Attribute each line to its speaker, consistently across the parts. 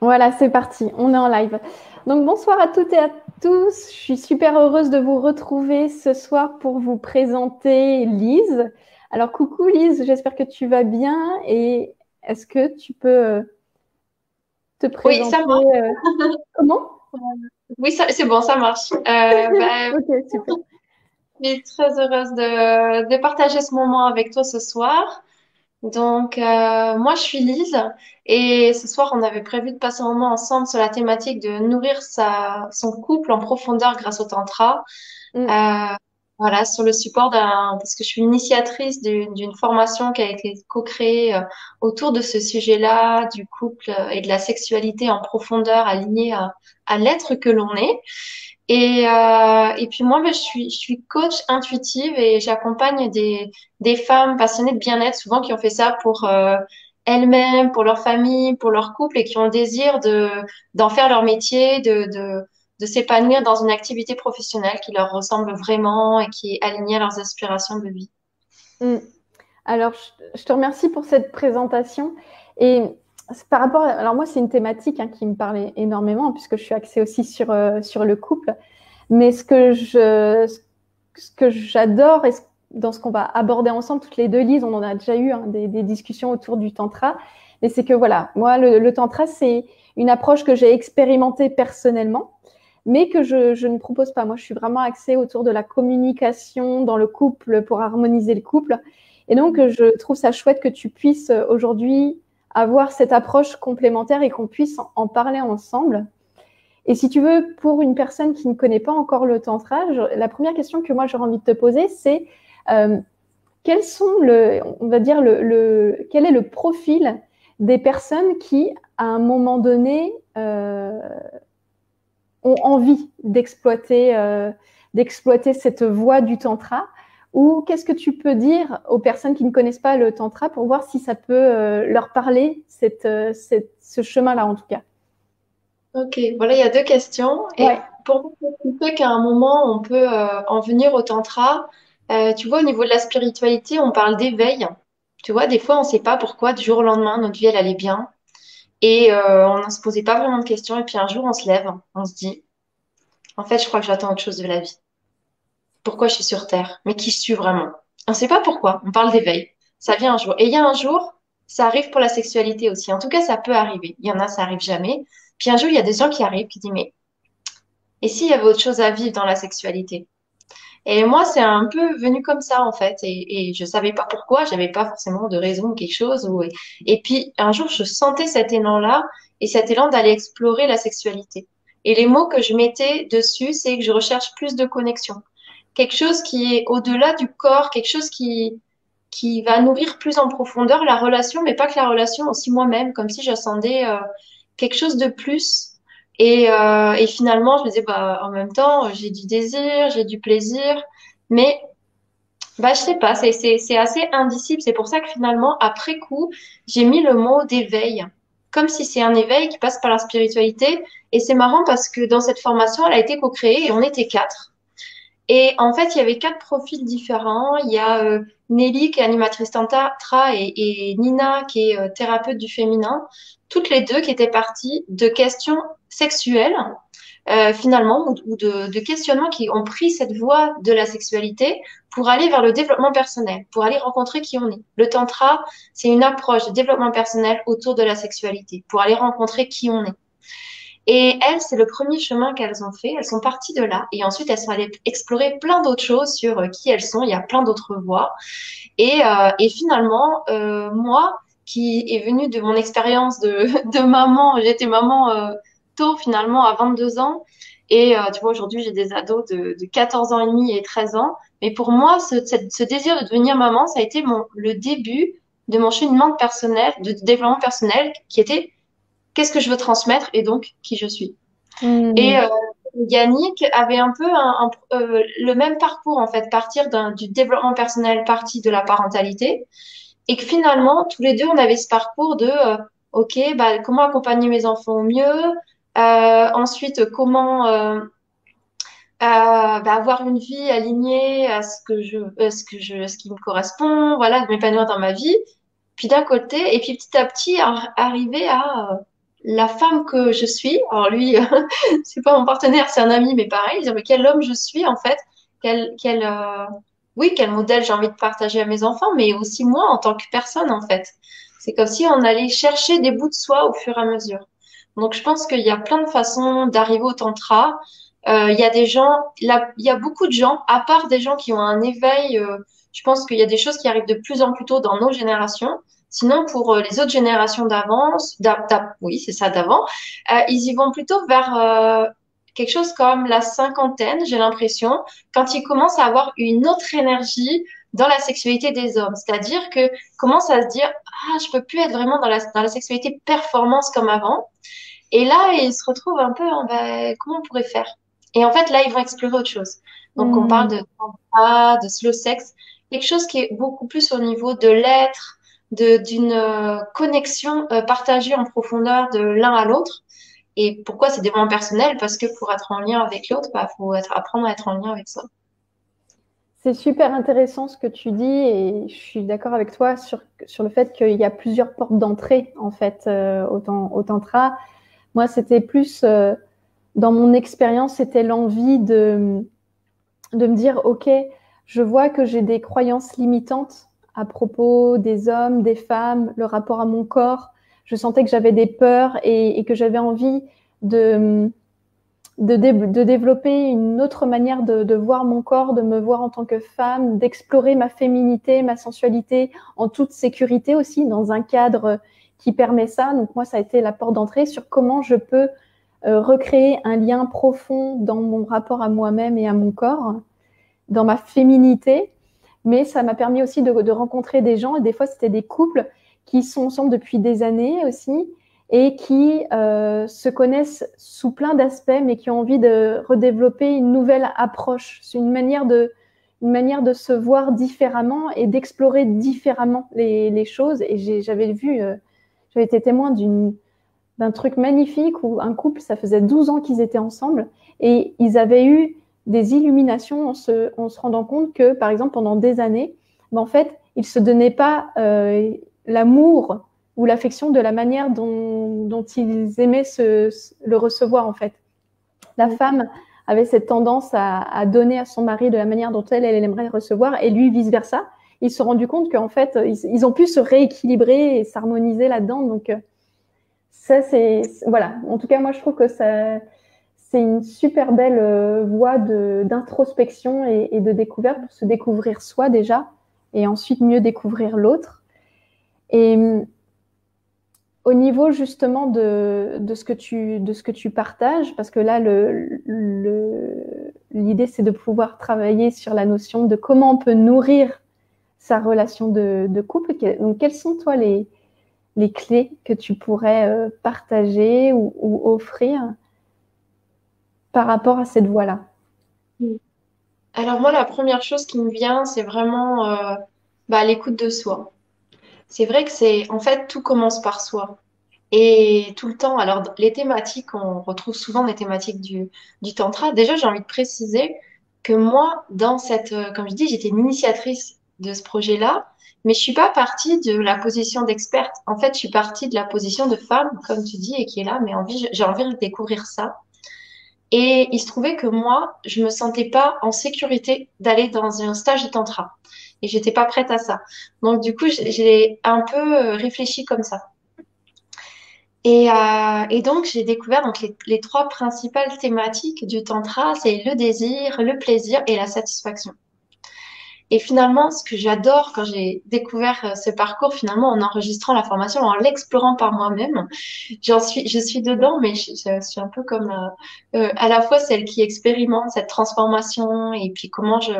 Speaker 1: Voilà, c'est parti, on est en live. Donc bonsoir à toutes et à tous. Je suis super heureuse de vous retrouver ce soir pour vous présenter Lise. Alors coucou Lise, j'espère que tu vas bien et est-ce que tu peux euh, te présenter
Speaker 2: Oui, ça marche.
Speaker 1: euh, Comment?
Speaker 2: Oui, ça- c'est bon, ça marche. Euh, bah,
Speaker 1: Ok, super.
Speaker 2: je suis très heureuse de, de partager ce moment avec toi ce soir. Donc, euh, moi, je suis Lise et ce soir, on avait prévu de passer un moment ensemble sur la thématique de nourrir sa, son couple en profondeur grâce au tantra.
Speaker 1: Mm,
Speaker 2: Euh, voilà, sur le support d'un, parce que je suis initiatrice d'une formation qui a été co-créée euh, autour de ce sujet-là, du couple euh, et de la sexualité en profondeur alignée à, à l'être que l'on est. Et, euh, et puis moi, je suis, je suis coach intuitive et j'accompagne des, des femmes passionnées de bien-être, souvent qui ont fait ça pour euh, elles-mêmes, pour leur famille, pour leur couple et qui ont le désir de, d'en faire leur métier, de, de, de s'épanouir dans une activité professionnelle qui leur ressemble vraiment et qui est alignée à leurs aspirations de vie.
Speaker 1: mm. Alors, je, te remercie pour cette présentation. Et par rapport, alors moi, c'est une thématique hein, qui me parlait énormément puisque je suis axée aussi sur, euh, sur le couple. Mais ce que je, ce que j'adore et dans ce qu'on va aborder ensemble, toutes les deux, Lise, on en a déjà eu hein, des, discussions autour du tantra. Mais c'est que voilà, moi, le tantra, c'est une approche que j'ai expérimentée personnellement, mais que je, je ne propose pas. Moi, je suis vraiment axée autour de la communication dans le couple pour harmoniser le couple. Et donc, euh, je trouve ça chouette que tu puisses euh, aujourd'hui avoir cette approche complémentaire et qu'on puisse en en parler ensemble. Et si tu veux, pour une personne qui ne connaît pas encore le tantra, je- la première question que moi j'aurais envie de te poser, c'est euh, quels sont le, on va dire le, le- quel est le profil des personnes qui, à un moment donné, euh, ont envie d'exploiter, euh, d'exploiter cette voie du tantra ou qu'est-ce que tu peux dire aux personnes qui ne connaissent pas le tantra pour voir si ça peut euh, leur parler, cette, euh, cette- ce chemin-là en tout cas?
Speaker 2: Ok, voilà, il y a deux questions. Et
Speaker 1: Ouais.
Speaker 2: pour fait qu'à un moment, on peut euh, en venir au tantra, tu vois, au niveau de la spiritualité, on parle d'éveil. Tu vois, des fois, on ne sait pas pourquoi, du jour au lendemain, notre vie, elle allait bien. Et euh, on ne se posait pas vraiment de questions. Et puis un jour, on se lève, on se dit, en fait, je crois que j'attends autre chose de la vie. Pourquoi je suis sur Terre? Mais qui je suis vraiment? On ne sait pas pourquoi. On parle d'éveil. Ça vient un jour. Et il y a un jour, ça arrive pour la sexualité aussi. En tout cas, ça peut arriver. Il y en a, ça arrive jamais. Puis un jour, il y a des gens qui arrivent qui disent, mais et s'il y avait autre chose à vivre dans la sexualité? Et moi, c'est un peu venu comme ça, en fait. Et, et je savais pas pourquoi, j'avais pas forcément de raison ou quelque chose. Et puis, un jour, je sentais cet élan-là et cet élan d'aller explorer la sexualité. Et les mots que je mettais dessus, c'est que je recherche plus de connexion. Quelque chose qui est au-delà du corps, quelque chose qui, qui va nourrir plus en profondeur la relation, mais pas que la relation, aussi moi-même, comme si j'attendais euh, quelque chose de plus. Et, euh, et finalement, je me disais, bah, en même temps, j'ai du désir, j'ai du plaisir, mais bah, je sais pas, c'est, assez indicible. C'est pour ça que finalement, après coup, j'ai mis le mot d'éveil, comme si c'est un éveil qui passe par la spiritualité. Et c'est marrant parce que dans cette formation, elle a été co-créée et on était quatre. Et en fait, il y avait quatre profils différents. Il y a euh, Nelly qui est animatrice tantra et, et Nina qui est euh, thérapeute du féminin, toutes les deux qui étaient parties de questions sexuelles euh, finalement ou, ou de, de questionnements qui ont pris cette voie de la sexualité pour aller vers le développement personnel, pour aller rencontrer qui on est. Le tantra, c'est une approche de développement personnel autour de la sexualité, pour aller rencontrer qui on est. Et elles, c'est le premier chemin qu'elles ont fait. Elles sont parties de là. Et ensuite, elles sont allées explorer plein d'autres choses sur euh, qui elles sont. Il y a plein d'autres voies. Et, euh, et finalement, euh, moi, qui est venue de mon expérience de, de maman, j'étais maman euh, tôt finalement, à 22 ans. Et euh, tu vois, aujourd'hui, j'ai des ados de, de 14 ans et demi et 13 ans. Mais pour moi, ce, cette- ce désir de devenir maman, ça a été mon, le début de mon cheminement personnel, de développement personnel, qui était qu'est-ce que je veux transmettre et donc qui je suis.
Speaker 1: Hmm.
Speaker 2: Et euh, Yannick avait un peu un, un- euh, le même parcours en fait, partir du développement personnel, partie de la parentalité, et que finalement tous les deux on avait ce parcours de ok bah comment accompagner mes enfants au mieux, ensuite comment euh, euh, bah, avoir une vie alignée à ce que je, à ce que je, ce qui me correspond, voilà, m'épanouir dans ma vie. Puis d'un côté, et puis petit à petit ar- arriver à euh, la femme que je suis. Alors lui, c'est pas mon partenaire, c'est un ami, mais pareil. Dire mais quel homme je suis en fait, quel, quel, euh, oui, quel modèle j'ai envie de partager à mes enfants, mais aussi moi en tant que personne en fait. C'est comme si on allait chercher des bouts de soi au fur et à mesure. Donc je pense qu'il y a plein de façons d'arriver au tantra. Euh, il y a des gens, il y a beaucoup de gens, à part des gens qui ont un éveil. Euh, je pense qu'il y a des choses qui arrivent de plus en plus tôt dans nos générations. Sinon, pour euh, les autres générations d'avant, oui, c'est ça d'avant, euh, ils y vont plutôt vers euh, quelque chose comme la cinquantaine, j'ai l'impression, quand ils commencent à avoir une autre énergie dans la sexualité des hommes. C'est-à-dire que commencent à se dire, ah, je peux plus être vraiment dans la, dans la sexualité performance comme avant. Et là, ils se retrouvent un peu, en, ben, comment on pourrait faire? Et en fait, là, ils vont explorer autre chose. Donc, on parle de de slow sex, quelque chose qui est beaucoup plus au niveau de l'être, d'une euh, connexion euh, partagée en profondeur de l'un à l'autre. Et pourquoi c'est des moments personnels? Parce que pour être en lien avec l'autre, il bah, faut être, apprendre à être en lien avec ça.
Speaker 1: C'est super intéressant ce que tu dis et je suis d'accord avec toi sur, sur le fait qu'il y a plusieurs portes d'entrée en fait euh, au, tantra. Moi, c'était plus dans mon expérience, c'était l'envie de, de me dire ok, je vois que j'ai des croyances limitantes à propos des hommes, des femmes, le rapport à mon corps. Je sentais que j'avais des peurs et, que j'avais envie de, de, développer une autre manière de, voir mon corps, de me voir en tant que femme, d'explorer ma féminité, ma sensualité en toute sécurité aussi, dans un cadre qui permet ça. Donc moi, ça a été la porte d'entrée sur comment je peux euh, recréer un lien profond dans mon rapport à moi-même et à mon corps, dans ma féminité, mais ça m'a permis aussi de, rencontrer des gens, et des fois c'était des couples qui sont ensemble depuis des années aussi, et qui euh, se connaissent sous plein d'aspects, mais qui ont envie de redévelopper une nouvelle approche, une manière de, une manière de se voir différemment et d'explorer différemment les, choses. Et j'avais vu, euh, j'avais été témoin d'un truc magnifique où un couple, ça faisait 12 ans qu'ils étaient ensemble, et ils avaient eu des illuminations en se, se, rendant compte que, par exemple, pendant des années, ben, en fait, ils ne se donnaient pas euh, l'amour ou l'affection de la manière dont, dont ils aimaient se, le recevoir, en fait. La femme avait cette tendance à, à, donner à son mari de la manière dont elle, elle aimerait recevoir, et lui, vice-versa. Ils se sont rendus compte qu'en fait, ils, ils, ont pu se rééquilibrer et s'harmoniser là-dedans. Donc, euh, ça, c'est... Voilà. En tout cas, moi, je trouve que ça c'est une super belle euh, voie d'introspection et, de découverte pour se découvrir soi déjà et ensuite mieux découvrir l'autre. Et au niveau justement de, ce que tu, partages, parce que là, l'idée, c'est de pouvoir travailler sur la notion de comment on peut nourrir sa relation de, couple. Donc, quelles sont, toi, les, les clés que tu pourrais euh, partager ou offrir par rapport à cette voie-là?
Speaker 2: Alors moi, la première chose qui me vient, c'est vraiment euh, bah, l'écoute de soi. C'est vrai que c'est, en fait, tout commence par soi. Et tout le temps, alors les thématiques, on retrouve souvent les thématiques du, du tantra. Déjà, j'ai envie de préciser que moi, dans cette, euh, comme je dis, j'étais une initiatrice de ce projet-là, mais je suis pas partie de la position d'experte. En fait, je suis partie de la position de femme, comme tu dis, et qui est là, mais j'ai envie de découvrir ça. Et il se trouvait que moi, je me sentais pas en sécurité d'aller dans un stage de tantra. Et j'étais pas prête à ça. Donc, du coup, j'ai un peu euh, réfléchi comme ça. Et, euh, et donc, j'ai découvert donc les, trois principales thématiques du tantra, c'est le désir, le plaisir et la satisfaction. Et finalement, ce que j'adore quand j'ai découvert euh, ce parcours, finalement, en enregistrant la formation, en l'explorant par moi-même, j'en suis, je suis dedans, mais je, suis un peu comme euh, euh, à la fois celle qui expérimente cette transformation et puis comment je,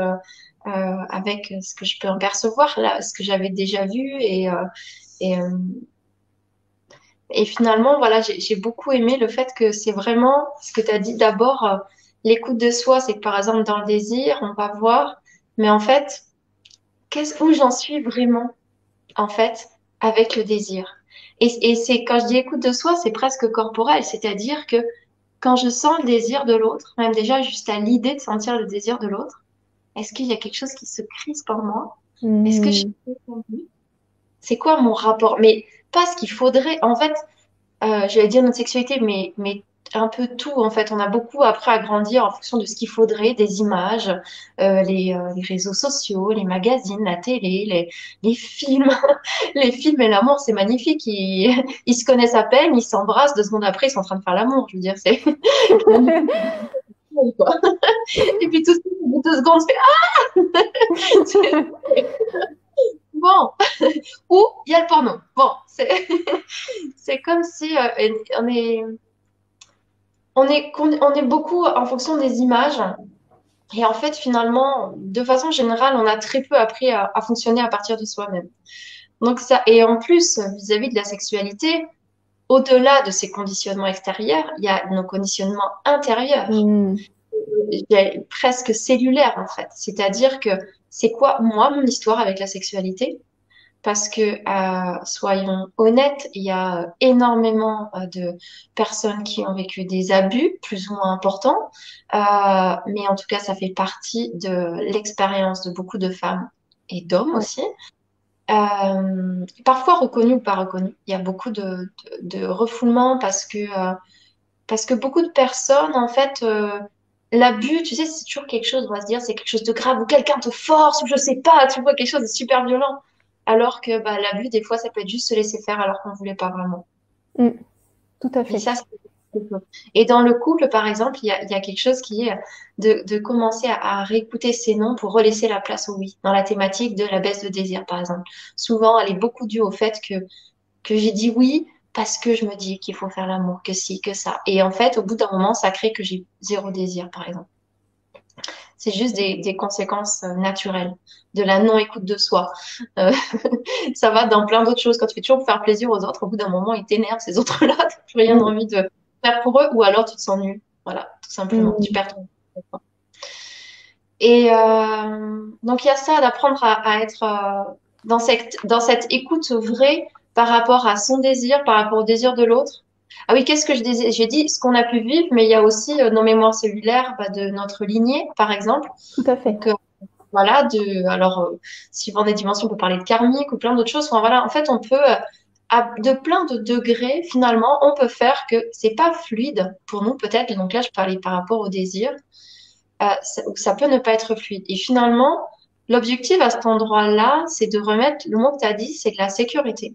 Speaker 2: avec ce que je peux en percevoir, là, ce que j'avais déjà vu et et, et finalement, voilà, j'ai beaucoup aimé le fait que c'est vraiment ce que tu as dit d'abord, l'écoute de soi, c'est que par exemple dans le désir, on va voir mais en fait, qu'est-ce où j'en suis vraiment, en fait, avec le désir? Et, c'est quand je dis écoute de soi, c'est presque corporel, c'est-à-dire que quand je sens le désir de l'autre, même déjà juste à l'idée de sentir le désir de l'autre, est-ce qu'il y a quelque chose qui se crispe en moi Est-ce que je suis C'est quoi mon rapport? Mais pas ce qu'il faudrait. En fait, euh, j'allais dire notre sexualité, mais, mais un peu tout en fait. On a beaucoup après à grandir en fonction de ce qu'il faudrait, des images, euh, les, euh, les, réseaux sociaux, les magazines, la télé, les, les films. les films et l'amour, c'est magnifique. Ils, ils se connaissent à peine, ils s'embrassent, deux secondes après, ils sont en train de faire l'amour. Je veux dire, c'est... et puis tout deux secondes, c'est ah Bon, ou il y a le porno. Bon, c'est comme si euh, on est on est, on est beaucoup en fonction des images. Et en fait, finalement, de façon générale, on a très peu appris à, fonctionner à partir de soi-même. Donc ça, et en plus, vis-à-vis de la sexualité, au-delà de ces conditionnements extérieurs, il y a nos conditionnements intérieurs, mmh. presque cellulaires en fait. C'est-à-dire que c'est quoi moi mon histoire avec la sexualité? Parce que, euh, soyons honnêtes, il y a énormément euh, de personnes qui ont vécu des abus plus ou moins importants, euh, mais en tout cas, ça fait partie de l'expérience de beaucoup de femmes et d'hommes aussi. Euh, parfois reconnus ou pas reconnus. Il y a beaucoup de, de, de refoulement parce que, euh, parce que beaucoup de personnes, en fait, l'abus, tu sais, c'est toujours quelque chose, on va se dire, c'est quelque chose de grave, ou quelqu'un te force, ou je sais pas, tu vois, quelque chose de super violent alors que bah, l'abus, des fois, ça peut être juste se laisser faire alors qu'on ne voulait pas vraiment.
Speaker 1: Mm. tout à fait.
Speaker 2: Et, dans le couple, par exemple, il y a, quelque chose qui est de, commencer à, réécouter ses noms pour relaisser la place au oui, dans la thématique de la baisse de désir, par exemple. Souvent, elle est beaucoup due au fait que, que j'ai dit oui parce que je me dis qu'il faut faire l'amour, que si, que ça. Et en fait, au bout d'un moment, ça crée que j'ai zéro désir, par exemple. C'est juste des, conséquences euh, naturelles de la non-écoute de soi. Euh, ça va dans plein d'autres choses. Quand tu fais toujours pour faire plaisir aux autres, au bout d'un moment, ils t'énervent, ces autres-là. Tu n'as plus rien mm. envie de faire pour eux, ou alors tu te sens nul. Voilà, tout simplement. Mm. Tu perds ton Et euh, donc, il y a ça d'apprendre à, être dans, cette, dans cette écoute vraie par rapport à son désir, par rapport au désir de l'autre, ah oui, qu'est-ce que je disais? J'ai dit ce qu'on a pu vivre, mais il y a aussi euh, nos mémoires cellulaires bah, de notre lignée, par exemple.
Speaker 1: Tout à fait.
Speaker 2: Euh, voilà, de, alors, euh, suivant des dimensions, on peut parler de karmique ou plein d'autres choses. Enfin, voilà, en fait, on peut, de plein de degrés, finalement, on peut faire que c'est pas fluide pour nous, peut-être. Donc là, je parlais par rapport au désir. ça, ça peut ne pas être fluide. Et finalement, l'objectif à cet endroit-là, c'est de remettre, le mot que tu as dit, c'est de la sécurité.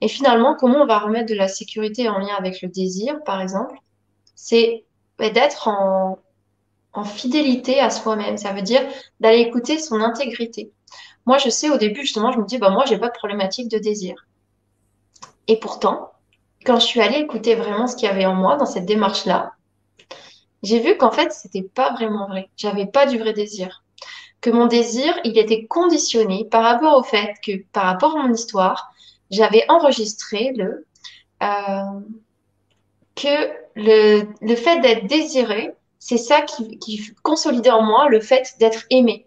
Speaker 2: Et finalement, comment on va remettre de la sécurité en lien avec le désir, par exemple? C'est d'être en, fidélité à soi-même. Ça veut dire d'aller écouter son intégrité. Moi, je sais au début, justement, je me dis, bah, moi, j'ai pas de problématique de désir. Et pourtant, quand je suis allée écouter vraiment ce qu'il y avait en moi dans cette démarche-là, j'ai vu qu'en fait, c'était pas vraiment vrai. J'avais pas du vrai désir. Que mon désir, il était conditionné par rapport au fait que, par rapport à mon histoire, j'avais enregistré le euh, que le, le fait d'être désiré, c'est ça qui, qui, consolidait en moi le fait d'être aimé.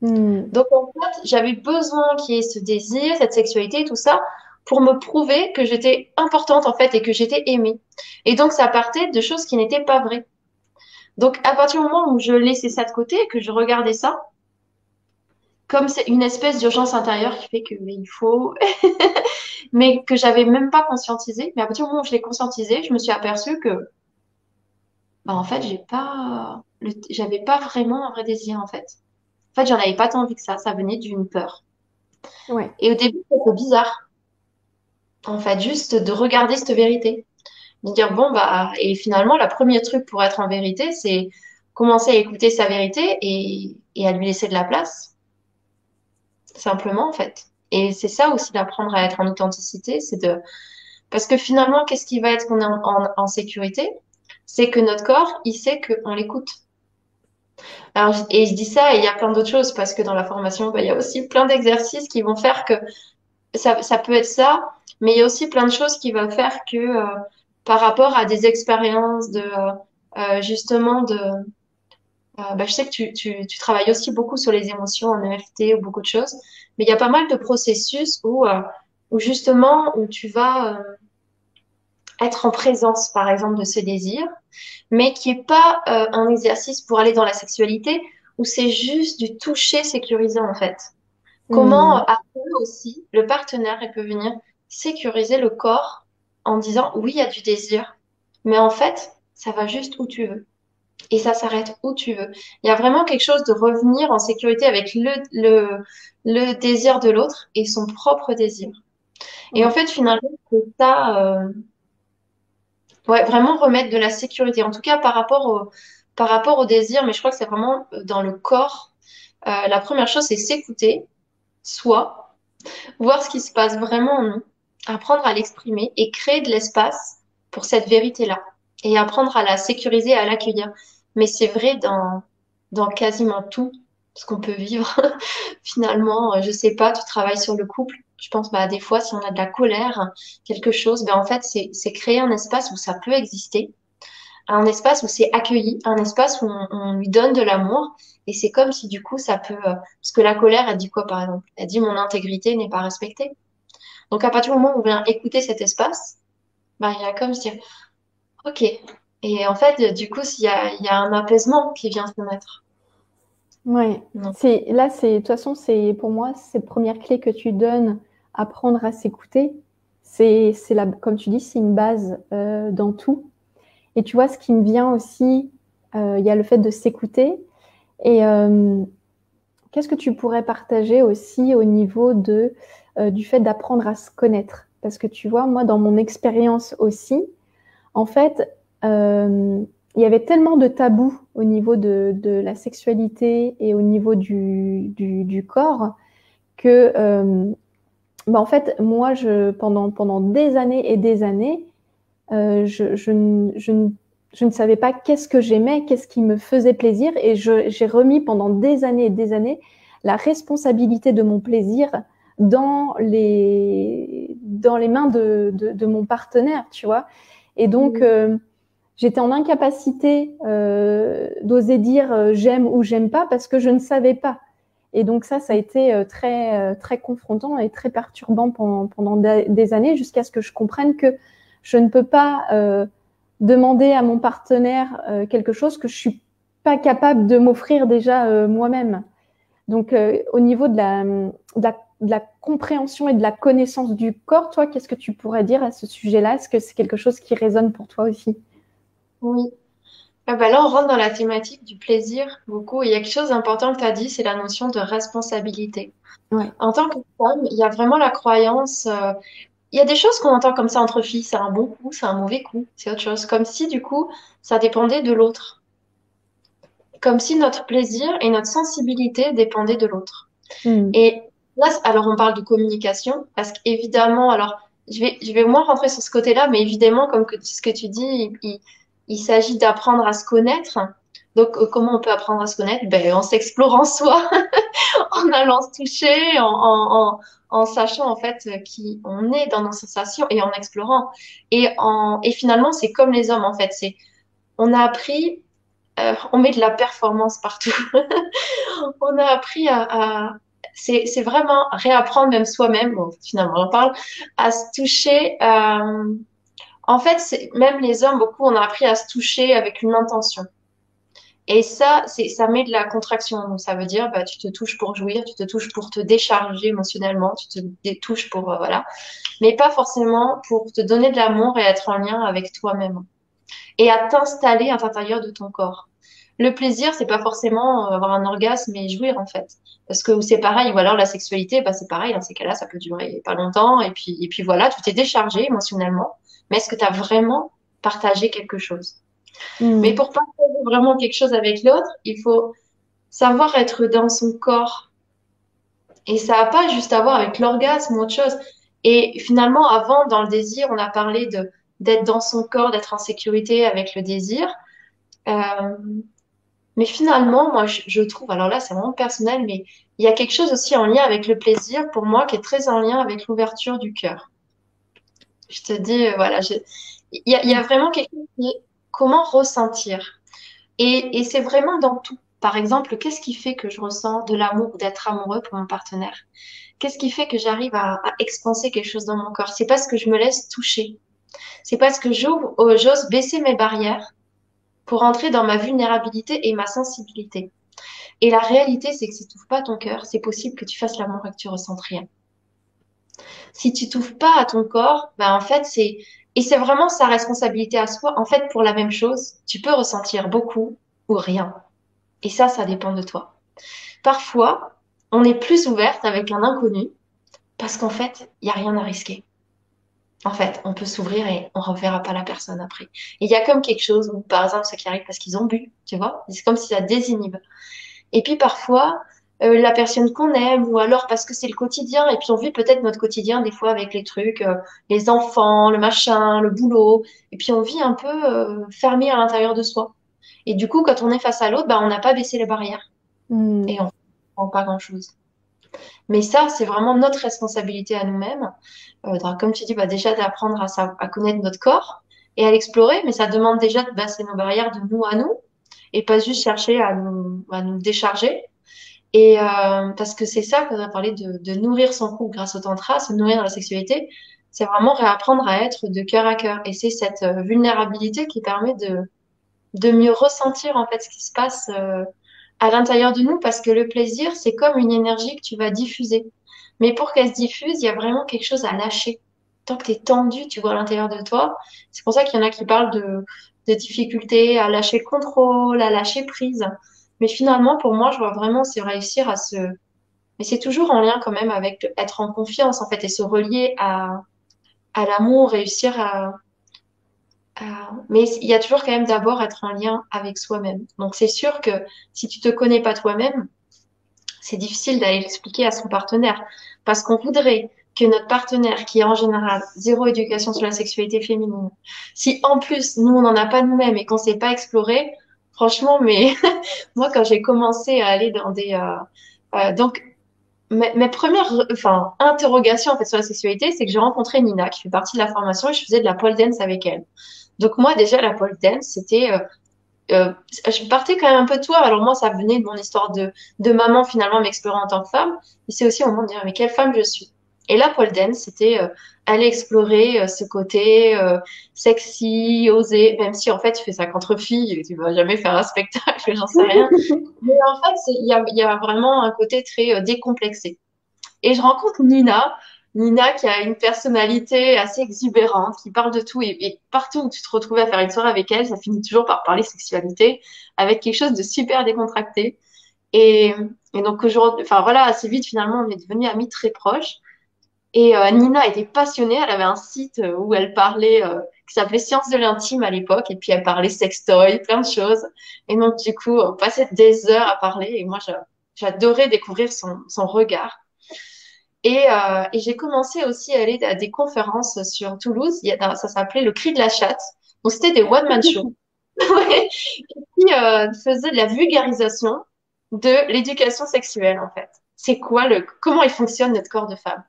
Speaker 2: Hmm. Donc en fait, j'avais besoin qu'il y ait ce désir, cette sexualité, tout ça, pour me prouver que j'étais importante en fait et que j'étais aimée. Et donc ça partait de choses qui n'étaient pas vraies. Donc à partir du moment où je laissais ça de côté, que je regardais ça, comme c'est une espèce d'urgence intérieure qui fait que mais il faut, mais que j'avais même pas conscientisé. Mais à partir du moment où je l'ai conscientisé, je me suis aperçue que, bah, en fait, j'ai pas, j'avais pas vraiment un vrai désir, en fait. En fait, j'en avais pas tant envie que ça. Ça venait d'une peur.
Speaker 1: Ouais.
Speaker 2: Et au début, c'était bizarre. En fait, juste de regarder cette vérité. De dire, bon, bah, et finalement, le premier truc pour être en vérité, c'est commencer à écouter sa vérité et, et à lui laisser de la place simplement en fait. Et c'est ça aussi d'apprendre à être en authenticité, c'est de parce que finalement, qu'est-ce qui va être qu'on est en, sécurité? C'est que notre corps, il sait qu'on l'écoute. Alors, et je dis ça, et il y a plein d'autres choses, parce que dans la formation, bah, il y a aussi plein d'exercices qui vont faire que ça, ça, peut être ça, mais il y a aussi plein de choses qui vont faire que euh, par rapport à des expériences de euh, justement de euh, bah, je sais que tu, tu, travailles aussi beaucoup sur les émotions en EFT ou beaucoup de choses, mais il y a pas mal de processus où, euh, où justement, où tu vas euh, être en présence, par exemple, de ce désir, mais qui est pas un exercice pour aller dans la sexualité, où c'est juste du toucher sécurisant, en fait. Comment, mmh. après aussi, le partenaire, il peut venir sécuriser le corps en disant oui, il y a du désir, mais en fait, ça va juste où tu veux. Et ça s'arrête où tu veux. Il y a vraiment quelque chose de revenir en sécurité avec le, le, le désir de l'autre et son propre désir. Et en fait, finalement, c'est ça, euh, ouais, vraiment remettre de la sécurité. En tout cas, par rapport au, par rapport au désir, mais je crois que c'est vraiment dans le corps. Euh, la première chose, c'est s'écouter, soi, voir ce qui se passe vraiment en nous, apprendre à l'exprimer et créer de l'espace pour cette vérité-là et apprendre à la sécuriser, à l'accueillir. Mais c'est vrai dans, dans quasiment tout ce qu'on peut vivre. Finalement, euh, je sais pas, tu travailles sur le couple. Je pense, bah, des fois, si on a de la colère, quelque chose, ben, en fait, c'est, c'est créer un espace où ça peut exister. Un espace où c'est accueilli, un espace où on, on lui donne de l'amour. Et c'est comme si, du coup, ça peut, euh, parce que la colère, elle dit quoi, par exemple? Elle dit mon intégrité n'est pas respectée. Donc, à partir du moment où on vient écouter cet espace, bah, il y a comme si, ok. Et en fait, du coup, il y a, il y a un apaisement qui vient se mettre.
Speaker 1: C'est, là, c'est, de toute façon, c'est, pour moi, cette première clé que tu donnes, apprendre à s'écouter. C'est, comme tu dis, c'est une base euh, dans tout. Et tu vois, ce qui me vient aussi, euh, il y a le fait de s'écouter. Et euh, qu'est-ce que tu pourrais partager aussi au niveau du fait d'apprendre à se connaître? Parce que tu vois, moi, dans mon expérience aussi, en fait, il y avait tellement de tabous au niveau de, la sexualité et au niveau du, corps que, bah en fait, moi, je, pendant, pendant des années et des années, euh, je, je, je, je, ne savais pas qu'est-ce que j'aimais, qu'est-ce qui me faisait plaisir, et j'ai remis pendant des années et des années la responsabilité de mon plaisir dans les, dans les mains de, de, de mon partenaire, tu vois. Et donc, mmh. euh, j'étais en incapacité euh, d'oser dire j'aime ou j'aime pas parce que je ne savais pas. Et donc ça, ça a été euh, très euh, très confrontant et très perturbant pendant, pendant des années jusqu'à ce que je comprenne que je ne peux pas euh, demander à mon partenaire quelque chose que je suis pas capable de m'offrir déjà moi-même. Donc au niveau de la, de la, de la compréhension et de la connaissance du corps, toi, qu'est-ce que tu pourrais dire à ce sujet-là? Est-ce que c'est quelque chose qui résonne pour toi aussi?
Speaker 2: Oui. Ah bah là, on rentre dans la thématique du plaisir beaucoup. il y a quelque chose d'important que tu as dit, c'est la notion de responsabilité.
Speaker 1: Ouais.
Speaker 2: En tant que femme, il y a vraiment la croyance. euh, il y a des choses qu'on entend comme ça entre filles, c'est un bon coup, c'est un mauvais coup, c'est autre chose. Comme si, du coup, ça dépendait de l'autre. Comme si notre plaisir et notre sensibilité dépendaient de l'autre.
Speaker 1: Mm.
Speaker 2: Et là, alors on parle de communication, parce qu'évidemment, alors je vais, je vais moins rentrer sur ce côté-là, mais évidemment, comme que, ce que tu dis, il, il- il s'agit d'apprendre à se connaître. Donc, euh, comment on peut apprendre à se connaître? Ben, en s'explorant soi, en allant se toucher, en, sachant en fait euh, qui on est dans nos sensations et en explorant. Et, en, et finalement, c'est comme les hommes en fait. C'est, on a appris, euh, on met de la performance partout. On a appris à, à c'est, vraiment réapprendre même soi-même, finalement on parle, à se toucher. En fait, même les hommes, beaucoup, on a appris à se toucher avec une intention. Et ça, ça met de la contraction. Donc, ça veut dire, bah, tu te touches pour jouir, tu te touches pour te décharger émotionnellement, tu te touches pour, euh, voilà. Mais pas forcément pour te donner de l'amour et être en lien avec toi-même. Et à t'installer à l'intérieur de ton corps. Le plaisir, c'est pas forcément euh, avoir un orgasme et jouir, en fait. Parce que c'est pareil, ou alors la sexualité, bah, c'est pareil, dans ces cas-là, ça peut durer pas longtemps, et puis, et puis voilà, tu t'es déchargé émotionnellement. Mais est-ce que tu as vraiment partagé quelque chose?
Speaker 1: Mm.
Speaker 2: Mais pour partager vraiment quelque chose avec l'autre, il faut savoir être dans son corps. Et ça n'a pas juste à voir avec l'orgasme ou autre chose. Et finalement, avant, dans le désir, on a parlé de d'être dans son corps, d'être en sécurité avec le désir. Euh, mais finalement, moi, je, je trouve, alors là, c'est vraiment personnel, mais il y a quelque chose aussi en lien avec le plaisir, pour moi, qui est très en lien avec l'ouverture du cœur. Je te dis, euh, voilà, il y a, vraiment quelque chose qui est comment ressentir. Et, c'est vraiment dans tout. Par exemple, qu'est-ce qui fait que je ressens de l'amour, d'être amoureux pour mon partenaire? Qu'est-ce qui fait que j'arrive à, expanser quelque chose dans mon corps? C'est parce que je me laisse toucher. C'est parce que euh, j'ose baisser mes barrières pour entrer dans ma vulnérabilité et ma sensibilité. Et la réalité, c'est que si tu n'ouvres pas ton cœur, c'est possible que tu fasses l'amour et que tu ressentes rien. Si tu t'ouvres pas à ton corps, ben en fait, c'est et c'est vraiment sa responsabilité à soi. En fait, pour la même chose, tu peux ressentir beaucoup ou rien. Et ça, ça dépend de toi. Parfois, on est plus ouverte avec un inconnu parce qu'en fait, il y a rien à risquer. En fait, on peut s'ouvrir et on reverra pas la personne après. Il y a comme quelque chose où, par exemple, ceux qui arrivent parce qu'ils ont bu, tu vois, c'est comme si ça désinhibe. Et puis parfois, euh, la personne qu'on aime, ou alors parce que c'est le quotidien, et puis on vit peut-être notre quotidien des fois avec les trucs, euh, les enfants, le machin, le boulot, et puis on vit un peu euh, fermé à l'intérieur de soi. Et du coup, quand on est face à l'autre, bah, on n'a pas baissé les barrières. Hmm. Et on ne prend pas grand-chose. Mais ça, c'est vraiment notre responsabilité à nous-mêmes. Comme tu dis, bah, déjà d'apprendre à, à connaître notre corps et à l'explorer, mais ça demande déjà de baisser nos barrières de nous à nous et pas juste chercher à nous, à nous décharger. Et euh, parce que c'est ça qu'on a parlé de, de, nourrir son couple grâce au tantra, se nourrir dans la sexualité, c'est vraiment réapprendre à être de cœur à cœur. Et c'est cette euh, vulnérabilité qui permet de, de mieux ressentir en fait ce qui se passe euh, à l'intérieur de nous parce que le plaisir, c'est comme une énergie que tu vas diffuser. Mais pour qu'elle se diffuse, il y a vraiment quelque chose à lâcher. Tant que tu es tendu, tu vois à l'intérieur de toi. C'est pour ça qu'il y en a qui parlent de, de difficultés à lâcher le contrôle, à lâcher prise. Mais finalement, pour moi, je vois vraiment c'est réussir à se... Mais c'est toujours en lien quand même avec être en confiance, en fait, et se relier à, à l'amour, réussir à, mais il y a toujours quand même d'abord être en lien avec soi-même. Donc c'est sûr que si tu te connais pas toi-même, c'est difficile d'aller l'expliquer à son partenaire parce qu'on voudrait que notre partenaire, qui est en général zéro éducation sur la sexualité féminine, si en plus nous on n'en a pas nous-mêmes et qu'on sait pas explorer, franchement, mais moi quand j'ai commencé à aller dans des euh, euh, donc mes, mes, premières enfin interrogations en fait sur la sexualité, c'est que j'ai rencontré Nina qui fait partie de la formation et je faisais de la pole dance avec elle. Donc moi déjà la pole dance c'était euh, euh, je partais quand même un peu de toi. Alors moi, ça venait de mon histoire de, de maman finalement m'explorant en tant que femme. Et c'est aussi au moment de dire mais quelle femme je suis? Et là, pole dance, c'était euh, aller explorer euh, ce côté euh, sexy, osé, même si en fait tu fais ça contre filles, tu vas jamais faire un spectacle, j'en sais rien. Mais en fait, il y a, y a, vraiment un côté très décomplexé. Et je rencontre Nina, Nina qui a une personnalité assez exubérante, qui parle de tout et, partout où tu te retrouves à faire une soirée avec elle, ça finit toujours par parler sexualité avec quelque chose de super décontracté. Et, et donc aujourd'hui, enfin voilà, assez vite finalement on est devenus amis très proches. Et euh, Nina était passionnée, elle avait un site euh, où elle parlait, euh, qui s'appelait Science de l'intime à l'époque, et puis elle parlait sextoy, plein de choses. Et donc du coup, on passait des heures à parler, et moi j'adorais découvrir son, son regard. Et, euh, et j'ai commencé aussi à aller à des conférences sur Toulouse. Ça s'appelait le cri de la chatte. Donc c'était des one man shows. ouais. Qui euh, faisaient de la vulgarisation de l'éducation sexuelle en fait. C'est quoi le comment il fonctionne notre corps de femme.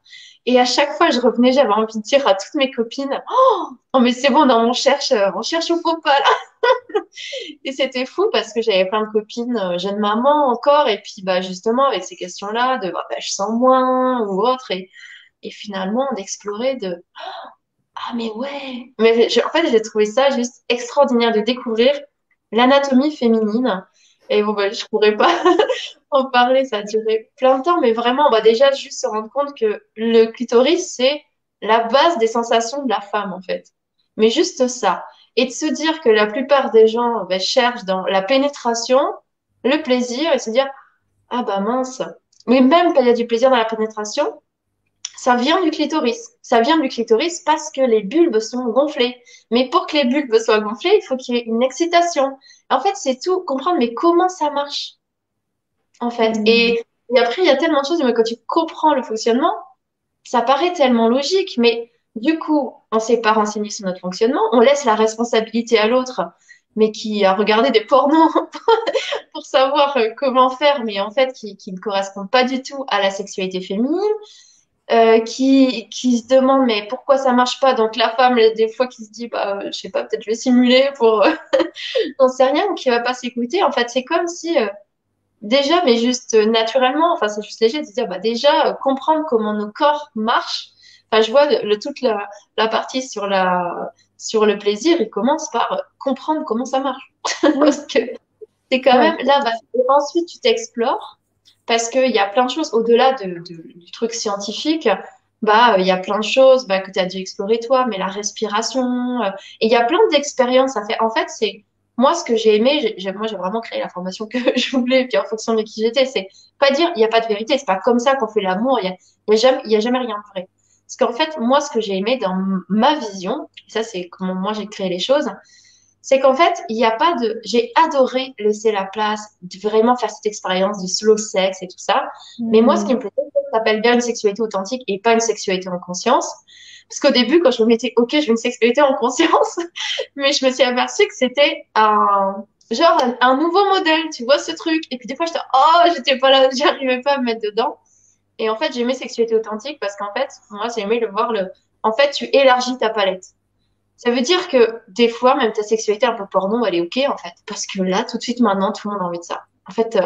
Speaker 2: Et à chaque fois, je revenais, j'avais envie de dire à toutes mes copines, oh, mais c'est bon, on cherche, on cherche au faux pas là. et c'était fou parce que j'avais plein de copines, euh, jeunes mamans encore, et puis bah justement avec ces questions-là de bah, je sens moins ou autre, et, et finalement d'explorer de ah mais ouais, mais en fait j'ai trouvé ça juste extraordinaire de découvrir l'anatomie féminine et bon, bah, je pourrais pas en parler, ça a duré plein de temps, mais vraiment, on va déjà juste se rendre compte que le clitoris, c'est la base des sensations de la femme, en fait. Mais juste ça. Et de se dire que la plupart des gens bah, cherchent dans la pénétration le plaisir et se dire, ah bah mince. Mais même quand il y a du plaisir dans la pénétration, ça vient du clitoris. Ça vient du clitoris parce que les bulbes sont gonflés. Mais pour que les bulbes soient gonflés, il faut qu'il y ait une excitation. En fait, c'est tout. Comprendre, mais comment ça marche En fait. Mm. Et, après, il y a tellement de choses, mais quand tu comprends le fonctionnement, ça paraît tellement logique. Mais du coup, on ne s'est pas renseigné sur notre fonctionnement. On laisse la responsabilité à l'autre, mais qui a regardé des pornos pour savoir euh, comment faire, mais en fait, qui, qui ne correspondent pas du tout à la sexualité féminine euh, qui, qui se demande mais pourquoi ça marche pas? Donc la femme, des fois, qui se dit bah je sais pas, peut-être je vais simuler pour, j'en sais rien, ou qui va pas s'écouter. En fait, c'est comme si euh, déjà, mais juste naturellement, enfin c'est juste léger de se dire bah déjà euh, comprendre comment nos corps marchent. Enfin, je vois le, toute la, la partie sur la sur le plaisir, il commence par comprendre comment ça marche. Parce que c'est quand même là, bah, ensuite tu t'explores parce qu'il y a plein de choses au-delà de, du truc scientifique. bah il y a plein de choses bah, que tu as dû explorer toi, mais la respiration, euh, et il y a plein d'expériences. En fait, c'est moi ce que j'ai aimé, moi j'ai vraiment créé la formation que je voulais, puis en fonction de qui j'étais, c'est pas dire il n'y a pas de vérité, c'est pas comme ça qu'on fait l'amour, il y a, y a a jamais rien de vrai. Parce qu'en fait, moi ce que j'ai aimé dans ma vision, ça c'est comment moi j'ai créé les choses, c'est qu'en fait, il n'y a pas de. J'ai adoré laisser la place, de vraiment faire cette expérience du slow sex et tout ça. Mais moi, ce qui me plaisait, ça s'appelle bien une sexualité authentique et pas une sexualité en conscience. Parce qu'au début, quand je me mettais, OK, je veux une sexualité en conscience, mais je me suis aperçue que c'était un, genre, un, nouveau modèle, tu vois, ce truc. Et puis des fois, j'étais, oh, j'étais pas là, j'arrivais pas à me mettre dedans. Et en fait, j'aimais sexualité authentique parce qu'en fait, moi, j'ai aimé le voir le, en fait, tu élargis ta palette. Ça veut dire que des fois, même ta sexualité un peu porno, elle est OK, en fait. Parce que là, tout de suite, maintenant, tout le monde a envie de ça. En fait, euh,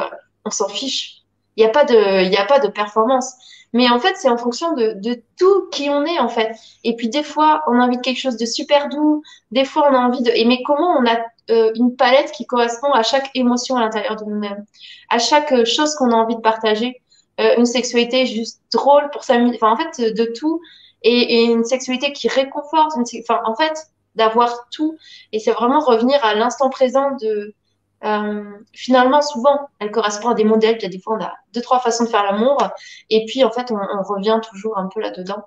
Speaker 2: on s'en fiche. Il n'y a pas de, y a pas de performance. Mais en fait, c'est en fonction de, de tout qui on est, en fait. Et puis, des fois, on a envie de quelque chose de super doux. Des fois, on a envie de, et mais comment on a euh, une palette qui correspond à chaque émotion à l'intérieur de nous-mêmes, à chaque euh, chose qu'on a envie de partager. Euh, une sexualité juste drôle pour s'amuser. Enfin, en fait, de tout et, une sexualité qui réconforte, enfin, en fait, d'avoir tout. Et c'est vraiment revenir à l'instant présent de, euh, finalement, souvent, elle correspond à des modèles. Il y a des fois, on a deux, trois façons de faire l'amour. Et puis, en fait, on, on revient toujours un peu là-dedans.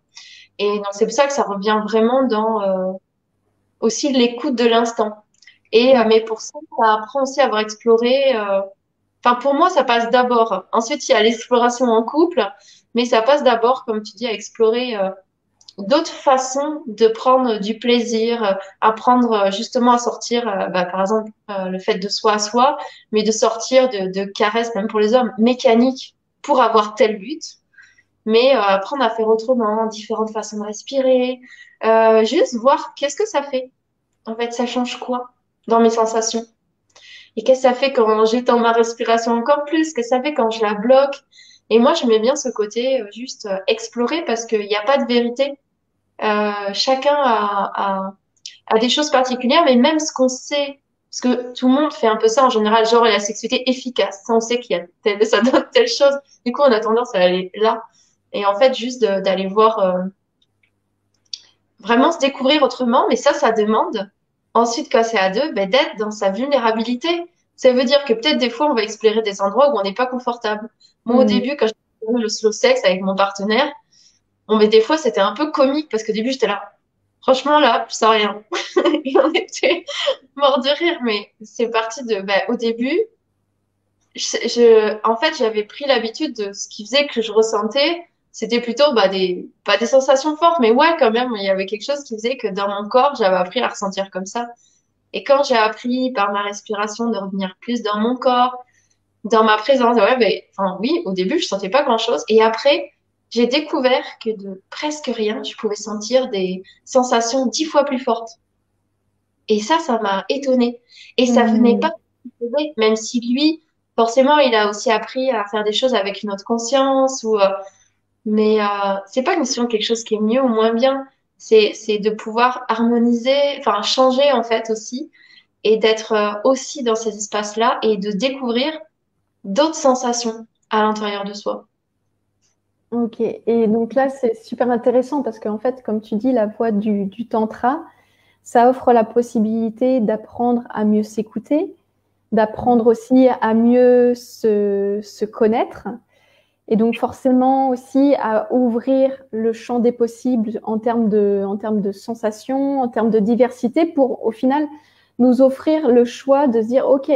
Speaker 2: Et c'est pour ça que ça revient vraiment dans euh, aussi l'écoute de l'instant. Et, euh, mais pour ça, ça apprend aussi à avoir exploré. Euh, enfin, pour moi, ça passe d'abord. Ensuite, il y a l'exploration en couple. Mais ça passe d'abord, comme tu dis, à explorer euh, d'autres façons de prendre du plaisir, apprendre justement à sortir, euh, bah, par exemple, euh, le fait de soi à soi, mais de sortir de, de caresses, même pour les hommes, mécaniques pour avoir tel but, mais euh, apprendre à faire autrement, différentes façons de respirer, juste voir qu'est-ce que ça fait. En fait, ça change quoi dans mes sensations? Et qu'est-ce que ça fait quand j'étends ma respiration encore plus? Qu'est-ce que ça fait quand je la bloque? Et moi, j'aimais bien ce côté juste explorer parce qu'il n'y a pas de vérité. Euh, chacun a, a, a, des choses particulières, mais même ce qu'on sait, parce que tout le monde fait un peu ça en général, genre la sexualité efficace, ça on sait qu'il y a tel, ça donne telle chose, du coup on a tendance à aller là. Et en fait, juste d'aller voir, euh, vraiment se découvrir autrement, mais ça, ça demande ensuite quand c'est à deux, ben, d'être dans sa vulnérabilité. Ça veut dire que peut-être des fois on va explorer des endroits où on n'est pas confortable. Moi, au mmh. début, quand j'ai le slow sex avec mon partenaire, Bon, mais des fois, c'était un peu comique parce qu'au début, j'étais là. Franchement, là, je sens rien. Et on était mort de rire, mais c'est parti de, bah, au début, je, en fait, j'avais pris l'habitude de ce qui faisait que je ressentais, c'était plutôt, bah, des, pas des sensations fortes, mais ouais, quand même, il y avait quelque chose qui faisait que dans mon corps, j'avais appris à ressentir comme ça. Et quand j'ai appris par ma respiration de revenir plus dans mon corps, dans ma présence, ouais, ben, enfin, oui, au début, je sentais pas grand chose. Et après, j'ai découvert que de presque rien, je pouvais sentir des sensations dix fois plus fortes. Et ça, ça m'a étonnée. Et ça mmh. venait pas, même si lui, forcément, il a aussi appris à faire des choses avec une autre conscience ou, euh, mais euh, c'est pas une question de quelque chose qui est mieux ou moins bien. C'est, c'est de pouvoir harmoniser, enfin changer en fait aussi, et d'être euh, aussi dans ces espaces-là et de découvrir d'autres sensations à l'intérieur de soi.
Speaker 1: Ok, et donc là, c'est super intéressant parce qu'en fait, comme tu dis, la voie du, tantra, ça offre la possibilité d'apprendre à mieux s'écouter, d'apprendre aussi à mieux se, connaître, et donc forcément aussi à ouvrir le champ des possibles en termes de, en termes de sensations, en termes de diversité, pour au final nous offrir le choix de se dire, OK,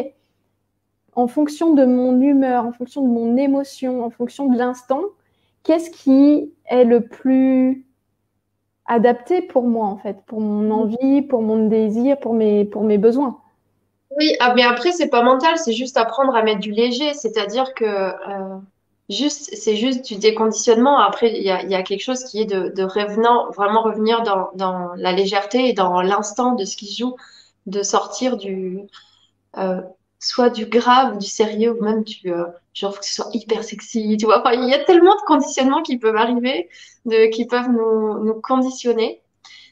Speaker 1: en fonction de mon humeur, en fonction de mon émotion, en fonction de l'instant, qu'est-ce qui est le plus adapté pour moi, en fait, pour mon mm. envie, pour mon désir, pour mes, pour mes besoins?
Speaker 2: Oui, ah, mais après, c'est pas mental, c'est juste apprendre à mettre du léger, c'est-à-dire que euh, juste, c'est juste du déconditionnement. Après, il y a, y a, quelque chose qui est de, de revenant, vraiment revenir dans, dans la légèreté et dans l'instant de ce qui se joue, de sortir du, euh, soit du grave, du sérieux, ou même du euh, genre que ce soit hyper sexy, tu vois. Enfin, il y a tellement de conditionnements qui peuvent arriver, de, qui peuvent nous, nous conditionner.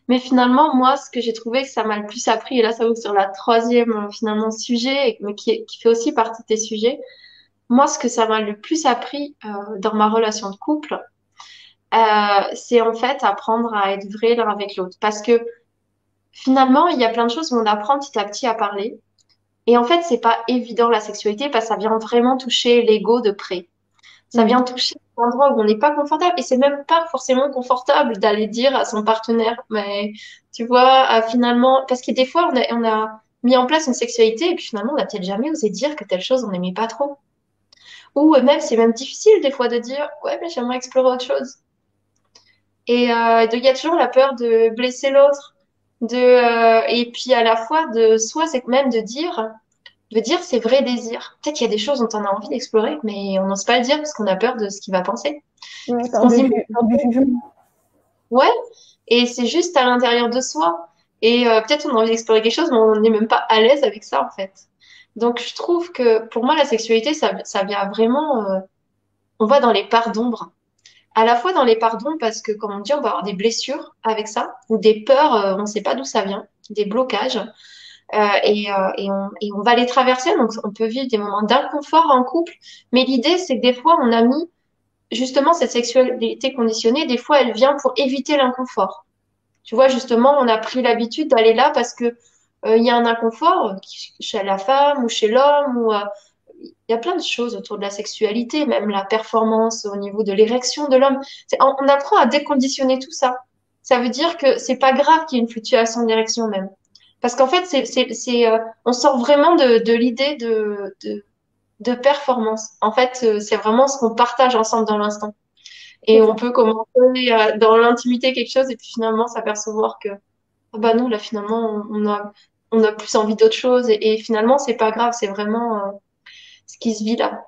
Speaker 2: Mais finalement, moi, ce que j'ai trouvé que ça m'a le plus appris, et là, ça ouvre sur la troisième euh, finalement sujet, mais qui, qui fait aussi partie de tes sujets. Moi, ce que ça m'a le plus appris euh, dans ma relation de couple, euh, c'est en fait apprendre à être vrai l'un avec l'autre. Parce que finalement, il y a plein de choses où on apprend petit à petit à parler. Et en fait, c'est pas évident la sexualité parce que ça vient vraiment toucher l'ego de près. Ça vient toucher un endroit où on n'est pas confortable et c'est même pas forcément confortable d'aller dire à son partenaire, mais tu vois, finalement, parce que des fois, on a, on a mis en place une sexualité et puis finalement, on n'a peut-être jamais osé dire que telle chose, on n'aimait pas trop. Ou même, c'est même difficile des fois de dire, ouais, mais j'aimerais explorer autre chose. Et euh, il y a toujours la peur de blesser l'autre. De, euh, et puis à la fois de soi, c'est même de dire, de dire ses vrais désirs. Peut-être qu'il y a des choses dont on a envie d'explorer, mais on n'ose pas le dire parce qu'on a peur de ce qu'il va penser.
Speaker 1: Ouais, du,
Speaker 2: ouais, et c'est juste à l'intérieur de soi. Et euh, peut-être on a envie d'explorer quelque chose, mais on n'est même pas à l'aise avec ça en fait. Donc je trouve que pour moi la sexualité, ça, ça vient vraiment, euh, on va dans les parts d'ombre. À la fois dans les pardons parce que comme on dit, on va avoir des blessures avec ça ou des peurs, euh, on ne sait pas d'où ça vient, des blocages. Euh, et, euh, et, on, va les traverser. Donc, on peut vivre des moments d'inconfort en couple. Mais l'idée, c'est que des fois, on a mis justement cette sexualité conditionnée. Des fois, elle vient pour éviter l'inconfort. Tu vois, justement, on a pris l'habitude d'aller là parce que il y a un inconfort chez la femme ou chez l'homme ou il y a plein de choses autour de la sexualité, même la performance au niveau de l'érection de l'homme. On, on apprend à déconditionner tout ça. Ça veut dire que c'est pas grave qu'il y ait une fluctuation d'érection même. Parce qu'en fait, c'est, euh, on sort vraiment de, de l'idée de, de, de, performance. En fait, euh, c'est vraiment ce qu'on partage ensemble dans l'instant. Et on peut commencer euh, dans l'intimité quelque chose et puis finalement s'apercevoir que, ah bah non, là finalement, on a, on a plus envie d'autre chose. Et, et finalement, c'est pas grave, c'est vraiment ce qui se vit là.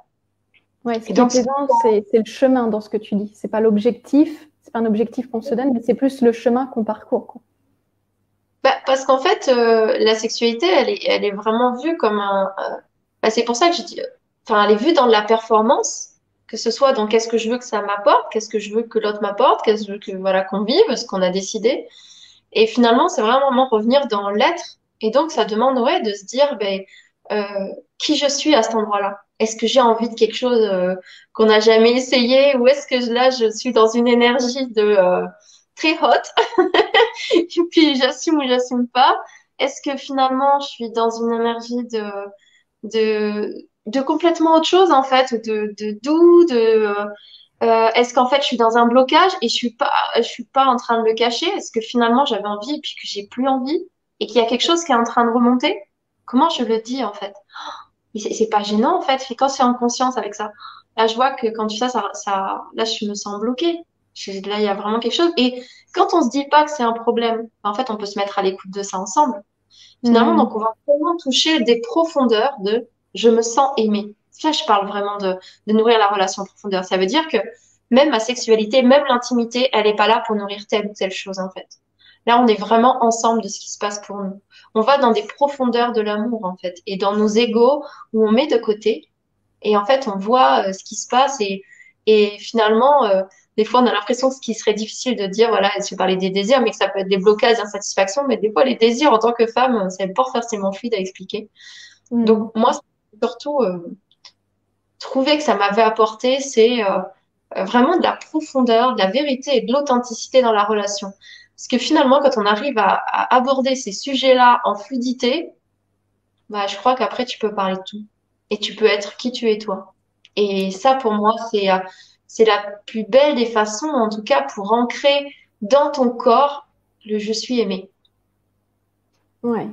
Speaker 1: Ouais, ce qui est c'est, c'est le chemin dans ce que tu dis. C'est pas l'objectif, c'est pas un objectif qu'on se donne, mais c'est plus le chemin qu'on parcourt. Quoi.
Speaker 2: Bah, parce qu'en fait, euh, la sexualité, elle est, elle est vraiment vue comme un. Euh, bah, c'est pour ça que je dis. Enfin, elle est vue dans la performance, que ce soit dans qu'est-ce que je veux que ça m'apporte, qu'est-ce que je veux que l'autre m'apporte, qu'est-ce que je veux que voilà qu'on vive, ce qu'on a décidé. Et finalement, c'est vraiment revenir dans l'être. Et donc, ça demande ouais de se dire, ben, qui je suis à cet endroit-là. Est-ce que j'ai envie de quelque chose euh, qu'on n'a jamais essayé, ou est-ce que là, je suis dans une énergie de très hot. et puis j'assume ou j'assume pas? Est-ce que finalement je suis dans une énergie de, de, de complètement autre chose en fait, de, de doux, de euh, est-ce qu'en fait je suis dans un blocage et je suis pas, je suis pas en train de le cacher? Est-ce que finalement j'avais envie et puis que j'ai plus envie et qu'il y a quelque chose qui est en train de remonter? Comment je le dis en fait? C'est pas gênant en fait. Et quand c'est en conscience avec ça, là je vois que quand tu fais ça, ça, là je me sens bloquée. Là, il y a vraiment quelque chose. Et quand on se dit pas que c'est un problème, en fait, on peut se mettre à l'écoute de ça ensemble. Finalement, donc, on va vraiment toucher des profondeurs de je me sens aimé. Là, je parle vraiment de, de nourrir la relation en profondeur. Ça veut dire que même ma sexualité, même l'intimité, elle n'est pas là pour nourrir telle ou telle chose, en fait. Là, on est vraiment ensemble de ce qui se passe pour nous. On va dans des profondeurs de l'amour, en fait, et dans nos égaux où on met de côté. Et en fait, on voit euh, ce qui se passe et, et finalement, euh, des fois, on a l'impression que ce qui serait difficile de dire, voilà, je parlais des désirs, mais que ça peut être des blocages, d'insatisfaction, mais des fois, les désirs en tant que femme, c'est pas forcément fluide à expliquer. Mm. Donc, moi, surtout, euh, trouver que ça m'avait apporté, c'est euh, vraiment de la profondeur, de la vérité et de l'authenticité dans la relation. Parce que finalement, quand on arrive à, aborder ces sujets-là en fluidité, bah, je crois qu'après, tu peux parler de tout. Et tu peux être qui tu es toi. Et ça, pour moi, c'est euh, la plus belle des façons, en tout cas, pour ancrer dans ton corps le je suis aimé.
Speaker 1: Ouais.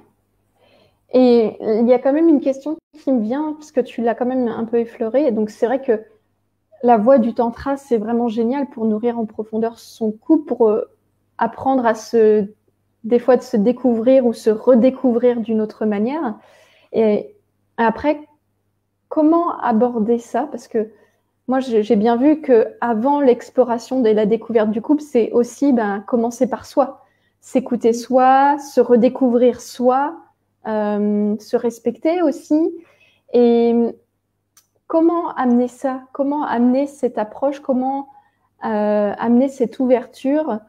Speaker 1: Et il y a quand même une question qui me vient, parce que tu l'as quand même un peu effleuré. Donc, c'est vrai que la voix du tantra, c'est vraiment génial pour nourrir en profondeur son couple, pour euh, apprendre à se, des fois, de se découvrir ou se redécouvrir d'une autre manière. Et après, comment aborder ça? Parce que moi, j'ai bien vu que avant l'exploration et la découverte du couple, c'est aussi ben, commencer par soi, s'écouter soi, se redécouvrir soi, euh, se respecter aussi. Et comment amener ça? Comment amener cette approche? Comment euh, amener cette ouverture?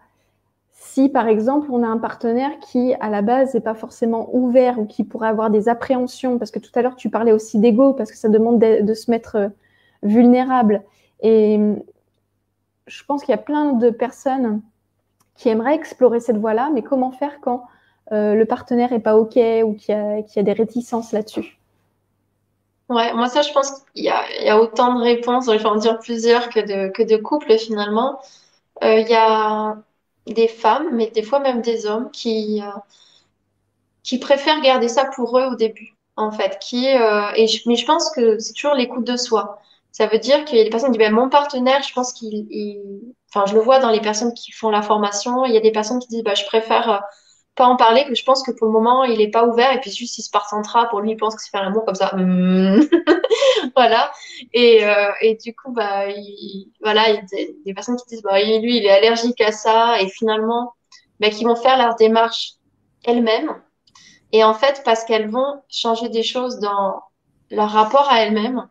Speaker 1: Si, par exemple, on a un partenaire qui, à la base, n'est pas forcément ouvert ou qui pourrait avoir des appréhensions, parce que tout à l'heure, tu parlais aussi d'ego, parce que ça demande de se mettre vulnérable. Et je pense qu'il y a plein de personnes qui aimeraient explorer cette voie-là, mais comment faire quand euh, le partenaire n'est pas OK ou qu'il y, a des réticences là-dessus?
Speaker 2: Ouais, moi ça, je pense qu'il y a, autant de réponses, je vais en dire plusieurs que de, que de couples finalement. Euh, il y a des femmes, mais des fois même des hommes qui, euh, qui préfèrent garder ça pour eux au début, en fait. Qui, et mais je pense que c'est toujours l'écoute de soi. Ça veut dire qu'il y a des personnes qui disent, ben, mon partenaire, je pense qu'il, enfin, je le vois dans les personnes qui font la formation, il y a des personnes qui disent, bah, je préfère pas en parler, que je pense que pour le moment, il est pas ouvert, et puis juste, il se centra pour lui, il pense que c'est faire l'amour comme ça. Voilà. Et, euh, et du coup, bah, il, voilà, il y a des, personnes qui disent, bah, lui, il est allergique à ça, et finalement, bah, qui vont faire leur démarche elles-mêmes. Et en fait, parce qu'elles vont changer des choses dans leur rapport à elles-mêmes,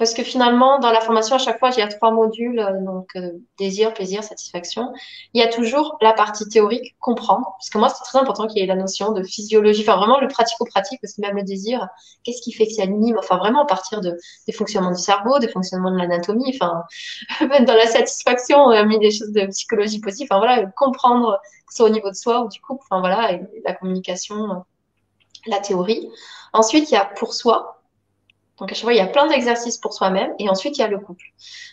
Speaker 2: parce que finalement, dans la formation, à chaque fois, il y a trois modules, euh, donc euh, désir, plaisir, satisfaction. Il y a toujours la partie théorique, comprendre, parce que moi, c'est très important qu'il y ait la notion de physiologie, enfin vraiment le pratico-pratique, parce que même le désir, qu'est-ce qui fait que c'est anime, enfin vraiment à partir de, des fonctionnements du cerveau, des fonctionnements de l'anatomie, enfin même dans la satisfaction, on a mis des choses de psychologie positive, enfin voilà, comprendre que ce soit au niveau de soi ou du couple, enfin voilà, la communication, la théorie. Ensuite, il y a pour soi, donc à chaque fois, il y a plein d'exercices pour soi-même et ensuite il y a le couple.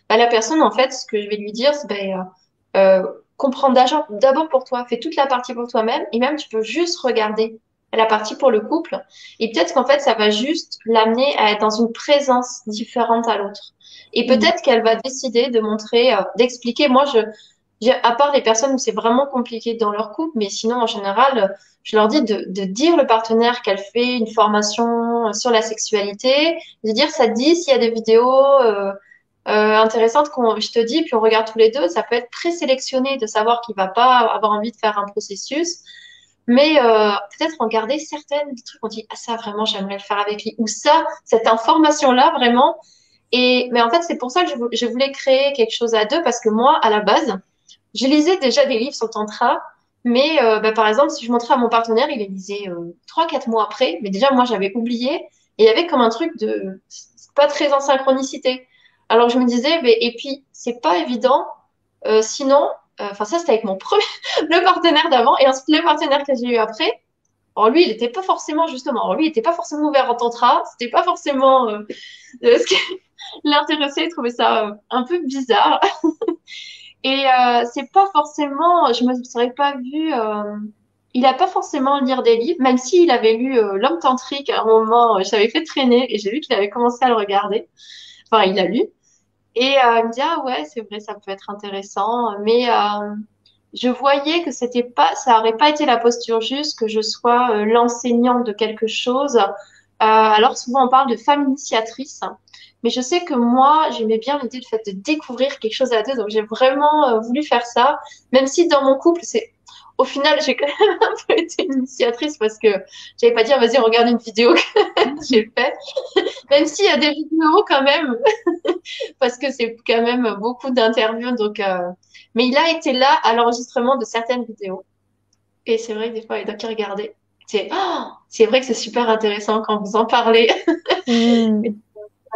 Speaker 2: Bah, la personne, en fait, ce que je vais lui dire, c'est ben, euh, comprendre d'abord pour toi, fais toute la partie pour toi-même et même tu peux juste regarder la partie pour le couple et peut-être qu'en fait ça va juste l'amener à être dans une présence différente à l'autre. Et mmh. peut-être qu'elle va décider de montrer, euh, d'expliquer. Moi, je, à part les personnes où c'est vraiment compliqué dans leur couple, mais sinon en général, je leur dis de, de dire le partenaire qu'elle fait une formation sur la sexualité, de dire ça te dit s'il y a des vidéos euh, euh, intéressantes qu'on je te dis, puis on regarde tous les deux, ça peut être présélectionné de savoir qu'il va pas avoir envie de faire un processus. Mais euh, peut-être regarder certaines trucs, on dit ah ça vraiment j'aimerais le faire avec lui. Ou ça cette information là vraiment. Et mais en fait c'est pour ça que je voulais créer quelque chose à deux parce que moi à la base je lisais déjà des livres sur le tantra, mais euh, bah, par exemple, si je montrais à mon partenaire, il les lisait euh, trois, quatre mois après. Mais déjà, moi, j'avais oublié. Et il y avait comme un truc de pas très en synchronicité. Alors je me disais, mais, et puis c'est pas évident. Euh, sinon, enfin ça c'était avec mon le partenaire d'avant, et ensuite le partenaire que j'ai eu après. Alors lui, il n'était pas forcément justement, alors lui, il n'était pas forcément ouvert en tantra. C'était pas forcément ce qui l'intéressait. Il trouvait ça un peu bizarre. Et euh, c'est pas forcément, je me serais pas vu. Euh, il a pas forcément lire des livres, même s'il avait lu euh, L'homme tantrique à un moment, je l'avais fait traîner et j'ai vu qu'il avait commencé à le regarder. Enfin, il a lu. Et il me dit ah ouais, c'est vrai, ça peut être intéressant, mais je voyais que c'était pas, ça aurait pas été la posture juste que je sois l'enseignante de quelque chose. alors souvent on parle de femme initiatrice. Mais je sais que moi, j'aimais bien l'idée du fait de découvrir quelque chose à deux. Donc, j'ai vraiment euh, voulu faire ça. Même si dans mon couple, c'est, au final, j'ai quand même un peu été initiatrice parce que j'avais pas dit, ah, vas-y, regarde une vidéo que j'ai fait. même s'il y a des vidéos quand même. parce que c'est quand même beaucoup d'interviews. Donc, euh... mais il a été là à l'enregistrement de certaines vidéos. Et c'est vrai que des fois, il doit regarder. C'est, oh, c'est vrai que c'est super intéressant quand vous en parlez. Mmh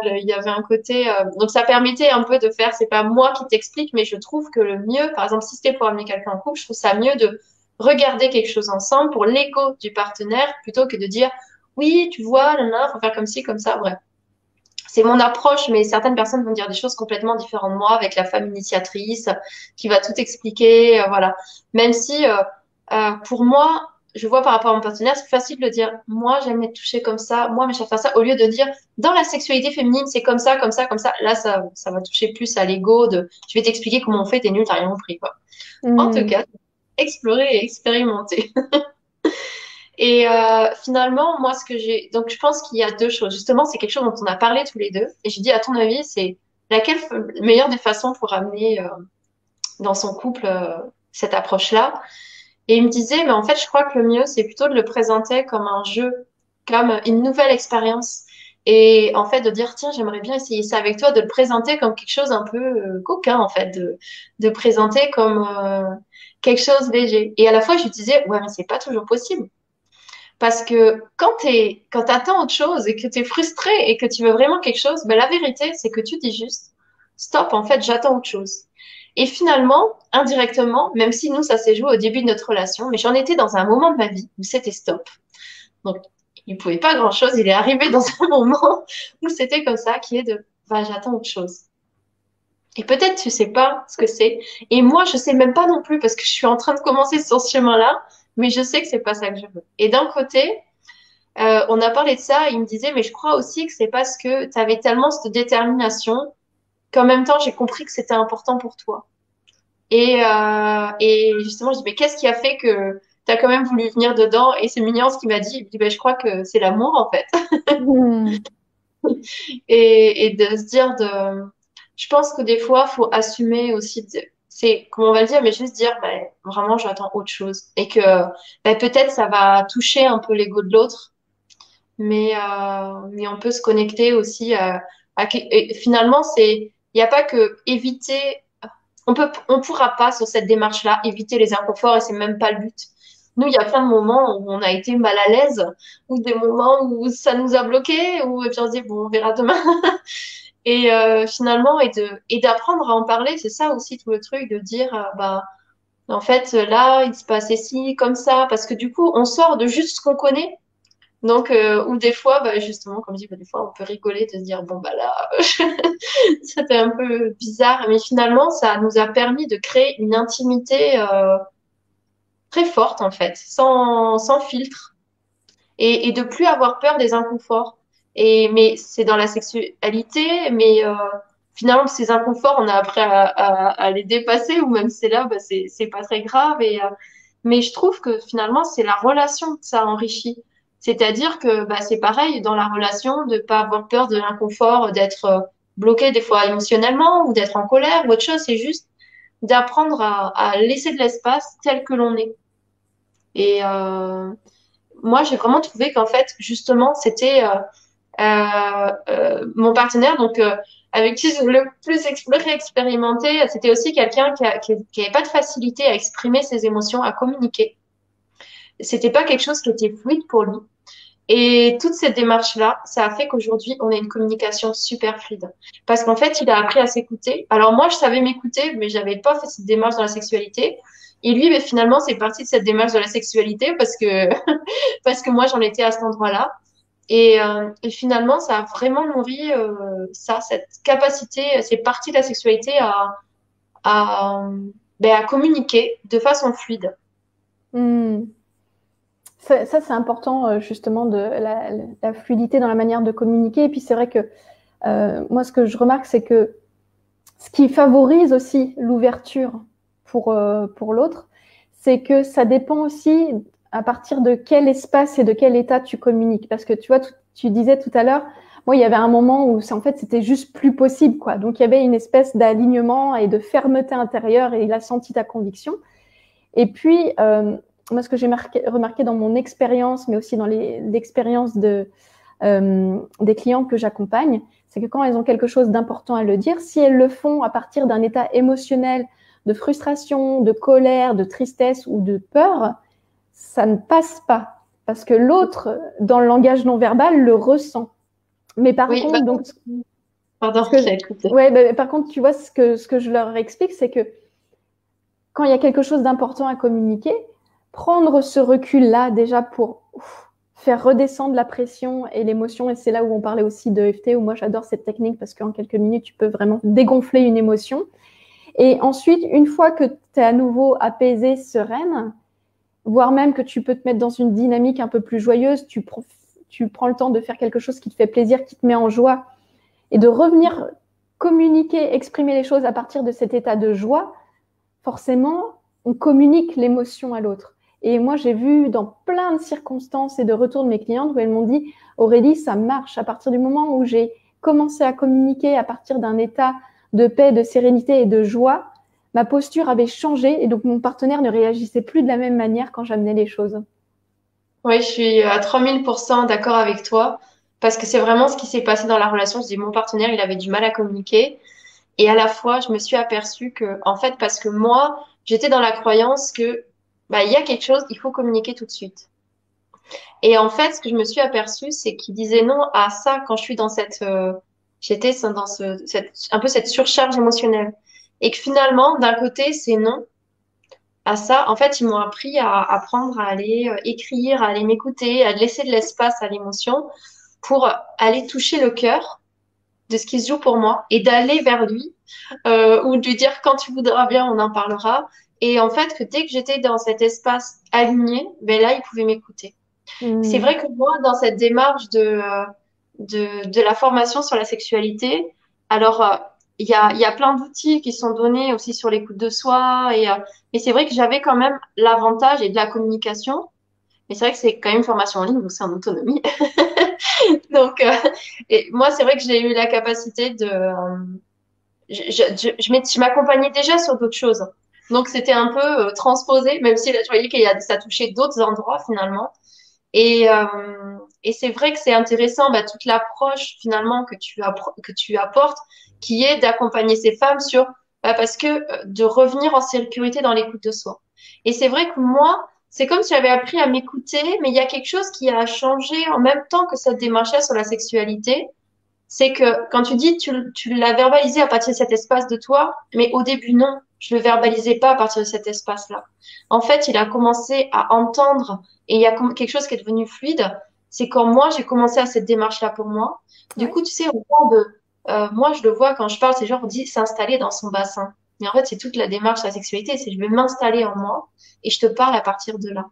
Speaker 2: il y avait un côté euh, donc ça permettait un peu de faire c'est pas moi qui t'explique mais je trouve que le mieux par exemple si c'était pour amener quelqu'un en couple je trouve ça mieux de regarder quelque chose ensemble pour l'écho du partenaire plutôt que de dire oui tu vois là faut faire comme ci comme ça bref c'est mon approche, mais certaines personnes vont dire des choses complètement différentes de moi avec la femme initiatrice qui va tout expliquer, euh, voilà. Même si euh, euh, pour moi, je vois par rapport à mon partenaire, c'est facile de dire, moi, j'aime être touchée comme ça, moi, mais je faire ça, au lieu de dire, dans la sexualité féminine, c'est comme ça, comme ça, comme ça. Là, ça, ça va toucher plus à l'ego de, je vais t'expliquer comment on fait, t'es nul, t'as rien compris, quoi. En tout mm. cas, explorer et expérimenter. et euh, finalement, moi, ce que j'ai, donc, je pense qu'il y a deux choses. Justement, c'est quelque chose dont on a parlé tous les deux. Et je dis, à ton avis, c'est laquelle meilleure des façons pour amener euh, dans son couple euh, cette approche-là? Et il me disait, mais en fait, je crois que le mieux, c'est plutôt de le présenter comme un jeu, comme une nouvelle expérience. Et en fait, de dire, tiens, j'aimerais bien essayer ça avec toi, de le présenter comme quelque chose un peu euh, coquin, en fait, de, de présenter comme euh, quelque chose léger. Et à la fois, je lui disais, ouais, mais c'est pas toujours possible. Parce que quand tu quand attends autre chose et que tu es frustré et que tu veux vraiment quelque chose, ben, la vérité, c'est que tu dis juste, stop, en fait, j'attends autre chose. Et finalement, indirectement, même si nous, ça s'est joué au début de notre relation, mais j'en étais dans un moment de ma vie où c'était stop. Donc, il pouvait pas grand chose. Il est arrivé dans un moment où c'était comme ça, qui est de, bah, j'attends autre chose. Et peut-être tu sais pas ce que c'est. Et moi, je sais même pas non plus parce que je suis en train de commencer sur ce chemin-là, mais je sais que c'est pas ça que je veux. Et d'un côté, euh, on a parlé de ça, il me disait, mais je crois aussi que c'est parce que tu avais tellement cette détermination qu'en même temps, j'ai compris que c'était important pour toi. Et, euh, et justement, je dis, mais qu'est-ce qui a fait que tu as quand même voulu venir dedans? Et c'est mignon ce qu'il m'a dit. Il me dit, ben, je crois que c'est l'amour, en fait. Hmm. et, et de se dire, de, je pense que des fois, faut assumer aussi, c'est, comment on va le dire, mais juste dire, ben, vraiment, j'attends autre chose. Et que ben, peut-être ça va toucher un peu l'ego de l'autre, mais, euh, mais on peut se connecter aussi à, à finalement, c'est, il n'y a pas que éviter, on peut, on pourra pas sur cette démarche-là éviter les inconforts et c'est même pas le but. Nous, il y a plein de moments où on a été mal à l'aise, ou des moments où ça nous a bloqué, ou et puis on se dit bon, on verra demain. et euh, finalement, et de et d'apprendre à en parler, c'est ça aussi tout le truc de dire euh, bah en fait là il se passait ci comme ça, parce que du coup on sort de juste ce qu'on connaît donc, euh, ou des fois, bah, justement, comme je dis, bah, des fois, on peut rigoler de se dire, bon, bah là, c'était un peu bizarre. Mais finalement, ça nous a permis de créer une intimité euh, très forte, en fait, sans, filtre. Et, de plus avoir peur des inconforts. Et, mais c'est dans la sexualité, mais euh, finalement, ces inconforts, on a appris à, à, les dépasser, ou même c'est là, bah, c'est pas très grave. Et, mais je trouve que finalement, c'est la relation que ça enrichit. C'est-à-dire que bah, c'est pareil dans la relation, de pas avoir peur de l'inconfort, d'être euh, bloqué des fois émotionnellement ou d'être en colère ou autre chose. C'est juste d'apprendre à, laisser de l'espace tel que l'on est. Et euh, moi, j'ai vraiment trouvé qu'en fait, justement, c'était euh, mon partenaire, donc avec qui je le plus explorer, expérimenter, c'était aussi quelqu'un qui n'avait pas de facilité à exprimer ses émotions, à communiquer. C'était pas quelque chose qui était fluide pour lui. Et toute cette démarche-là, ça a fait qu'aujourd'hui, on a une communication super fluide. Parce qu'en fait, il a appris à s'écouter. Alors moi, je savais m'écouter, mais j'avais pas fait cette démarche dans la sexualité. Et lui, mais finalement, c'est parti de cette démarche de la sexualité parce que parce que moi, j'en étais à cet endroit-là. Et, euh, et, finalement, ça a vraiment nourri euh, ça, cette capacité, c'est parti de la sexualité à à, ben, à communiquer de façon fluide.
Speaker 1: Hmm. Ça, c'est important euh, justement de la, fluidité dans la manière de communiquer. Et puis c'est vrai que euh, moi, ce que je remarque, c'est que ce qui favorise aussi l'ouverture pour, euh, pour l'autre, c'est que ça dépend aussi à partir de quel espace et de quel état tu communiques. Parce que tu vois, tu disais tout à l'heure, moi, il y avait un moment où en fait, c'était juste plus possible, quoi. Donc, il y avait une espèce d'alignement et de fermeté intérieure et il a senti ta conviction. Et puis, moi, ce que j'ai remarqué dans mon expérience, mais aussi dans l'expérience de, euh, des clients que j'accompagne, c'est que quand elles ont quelque chose d'important à le dire, si elles le font à partir d'un état émotionnel de frustration, de colère, de tristesse ou de peur, ça ne passe pas. Parce que l'autre, dans le langage non verbal, le ressent. Mais par contre, bah, donc,
Speaker 2: pardon,
Speaker 1: je, ouais, bah, par contre, tu vois, ce que, ce que je leur explique, c'est que quand il y a quelque chose d'important à communiquer, prendre ce recul-là déjà pour faire redescendre la pression et l'émotion. Et c'est là où on parlait aussi de FT, où moi j'adore cette technique parce qu'en quelques minutes, tu peux vraiment dégonfler une émotion. Et ensuite, une fois que tu es à nouveau apaisé, sereine, voire même que tu peux te mettre dans une dynamique un peu plus joyeuse, tu, tu prends le temps de faire quelque chose qui te fait plaisir, qui te met en joie, et de revenir communiquer, exprimer les choses à partir de cet état de joie, forcément, on communique l'émotion à l'autre. Et moi, j'ai vu dans plein de circonstances et de retours de mes clientes où elles m'ont dit, Aurélie, ça marche. À partir du moment où j'ai commencé à communiquer à partir d'un état de paix, de sérénité et de joie, ma posture avait changé et donc mon partenaire ne réagissait plus de la même manière quand j'amenais les choses.
Speaker 2: Oui, je suis à 3000% d'accord avec toi parce que c'est vraiment ce qui s'est passé dans la relation. Je dis, mon partenaire, il avait du mal à communiquer. Et à la fois, je me suis aperçue que, en fait, parce que moi, j'étais dans la croyance que bah, il y a quelque chose, il faut communiquer tout de suite. Et en fait, ce que je me suis aperçue, c'est qu'il disait non à ça quand je suis dans cette, euh, j'étais dans ce, un peu cette surcharge émotionnelle. et que finalement, d'un côté, c'est non à ça. En fait, ils m'ont appris à apprendre à aller euh, écrire, à aller m'écouter, à laisser de l'espace à l'émotion pour aller toucher le cœur de ce qui se joue pour moi et d'aller vers lui euh, ou de lui dire quand tu voudras bien, on en parlera. Et en fait, que dès que j'étais dans cet espace aligné, ben là, il pouvait m'écouter. Mmh. C'est vrai que moi, dans cette démarche de, de, de, la formation sur la sexualité, alors euh, il y a, y a plein d'outils qui sont donnés aussi sur l'écoute de soi. Et, euh, et c'est vrai que j'avais quand même l'avantage et de la communication. Mais c'est vrai que c'est quand même une formation en ligne, donc c'est en autonomie. donc, euh, et moi, c'est vrai que j'ai eu la capacité de. Euh, je, je, je, m'accompagnais déjà sur d'autres choses. Donc, c'était un peu transposé, même si là, je voyais qu'il y a, ça touchait d'autres endroits finalement. Et, euh, c'est vrai que c'est intéressant, bah, toute l'approche finalement que tu, que tu apportes, qui est d'accompagner ces femmes sur, bah, parce que euh, de revenir en sécurité dans l'écoute de soi. Et c'est vrai que moi, c'est comme si j'avais appris à m'écouter, mais il y a quelque chose qui a changé en même temps que cette démarche sur la sexualité. C'est que quand tu dis, tu, tu l'as verbalisé à partir de cet espace de toi, mais au début, non, je le verbalisais pas à partir de cet espace-là. En fait, il a commencé à entendre et il y a quelque chose qui est devenu fluide. C'est quand moi, j'ai commencé à cette démarche-là pour moi. Du coup, tu sais, au point de euh, moi, je le vois quand je parle, c'est genre, on dit s'installer dans son bassin. Mais en fait, c'est toute la démarche de la sexualité, c'est je vais m'installer en moi et je te parle à partir de là.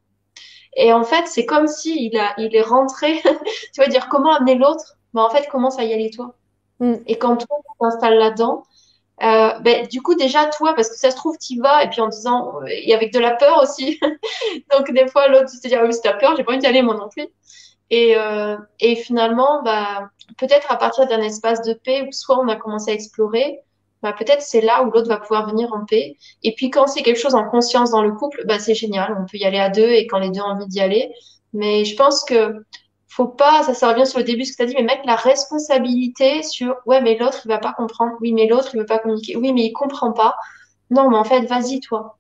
Speaker 2: Et en fait, c'est comme si il a, il est rentré, tu vas dire comment amener l'autre, mais en fait, commence à y aller toi? Mm. Et quand toi, tu t'installes là-dedans, euh, ben, du coup, déjà, toi, parce que ça se trouve, tu vas, et puis en disant, et avec de la peur aussi. Donc, des fois, l'autre, te dis, ah oui, c'est ta peur, j'ai pas envie d'y aller, moi non plus. Et, euh, et finalement, bah, peut-être à partir d'un espace de paix où soit on a commencé à explorer, bah, peut-être c'est là où l'autre va pouvoir venir en paix. Et puis quand c'est quelque chose en conscience dans le couple, bah, c'est génial, on peut y aller à deux et quand les deux ont envie d'y aller. Mais je pense que faut pas, ça, ça revient sur le début ce que tu as dit, mais mettre la responsabilité sur ouais, mais l'autre il va pas comprendre, oui, mais l'autre il veut pas communiquer, oui, mais il comprend pas. Non, mais en fait, vas-y toi.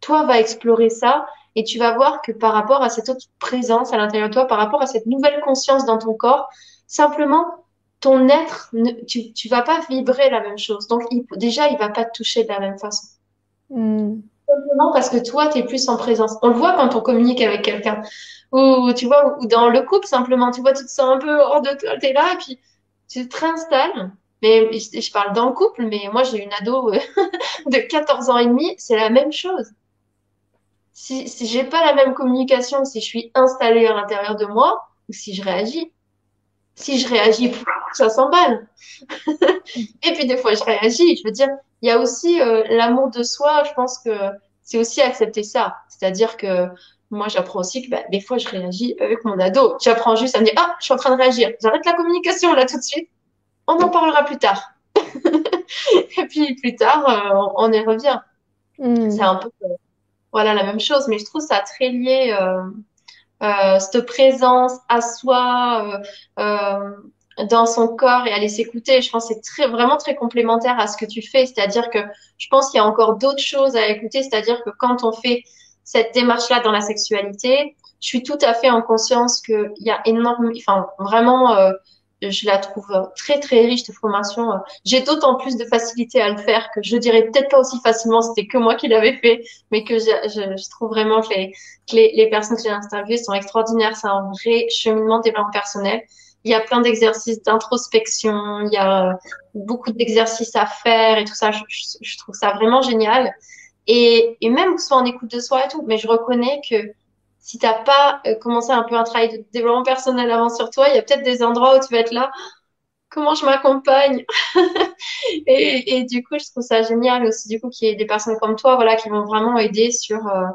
Speaker 2: Toi, va explorer ça et tu vas voir que par rapport à cette autre présence à l'intérieur de toi, par rapport à cette nouvelle conscience dans ton corps, simplement, ton être, tu, tu vas pas vibrer la même chose. Donc, déjà, il va pas te toucher de la même façon. Hmm. Simplement parce que toi, tu es plus en présence. On le voit quand on communique avec quelqu'un. Ou, tu vois, ou dans le couple, simplement, tu vois, tu te sens un peu hors de toi, tu es là, et puis tu te réinstalles. Mais je, parle dans le couple, mais moi, j'ai une ado de 14 ans et demi, c'est la même chose si, si j'ai pas la même communication, si je suis installée à l'intérieur de moi, ou si je réagis. Si je réagis, ça s'emballe. et puis des fois, je réagis. Je veux dire, il y a aussi euh, l'amour de soi. Je pense que c'est aussi accepter ça. C'est-à-dire que moi, j'apprends aussi que bah, des fois, je réagis avec mon ado. J'apprends juste à me dire, ah, je suis en train de réagir. J'arrête la communication là tout de suite. On en parlera plus tard. et puis plus tard, euh, on, y revient. Hmm. C'est un peu euh, voilà la même chose. Mais je trouve ça très lié, euh, cette présence à soi, dans son corps et aller s'écouter. Je pense que c'est très, vraiment très complémentaire à ce que tu fais. C'est-à-dire que je pense qu'il y a encore d'autres choses à écouter. C'est-à-dire que quand on fait cette démarche-là dans la sexualité, je suis tout à fait en conscience qu'il y a énormément, enfin vraiment, euh, je la trouve très très riche de formation. J'ai d'autant plus de facilité à le faire que je dirais peut-être pas aussi facilement, c'était que moi qui l'avais fait, mais que je, je, je trouve vraiment que les, que les personnes que j'ai interviewées sont extraordinaires. C'est un vrai cheminement de développement personnel. Il y a plein d'exercices d'introspection, il y a beaucoup d'exercices à faire et tout ça. Je, trouve ça vraiment génial. Et, et même que ce soit en écoute de soi et tout, mais je reconnais que si t'as pas euh, commencé un peu un travail de développement personnel avant sur toi, il y a peut-être des endroits où tu vas être là, comment je m'accompagne? Et, et, du coup, je trouve ça génial aussi du coup qu'il y ait des personnes comme toi, voilà, qui vont vraiment aider sur. Euh,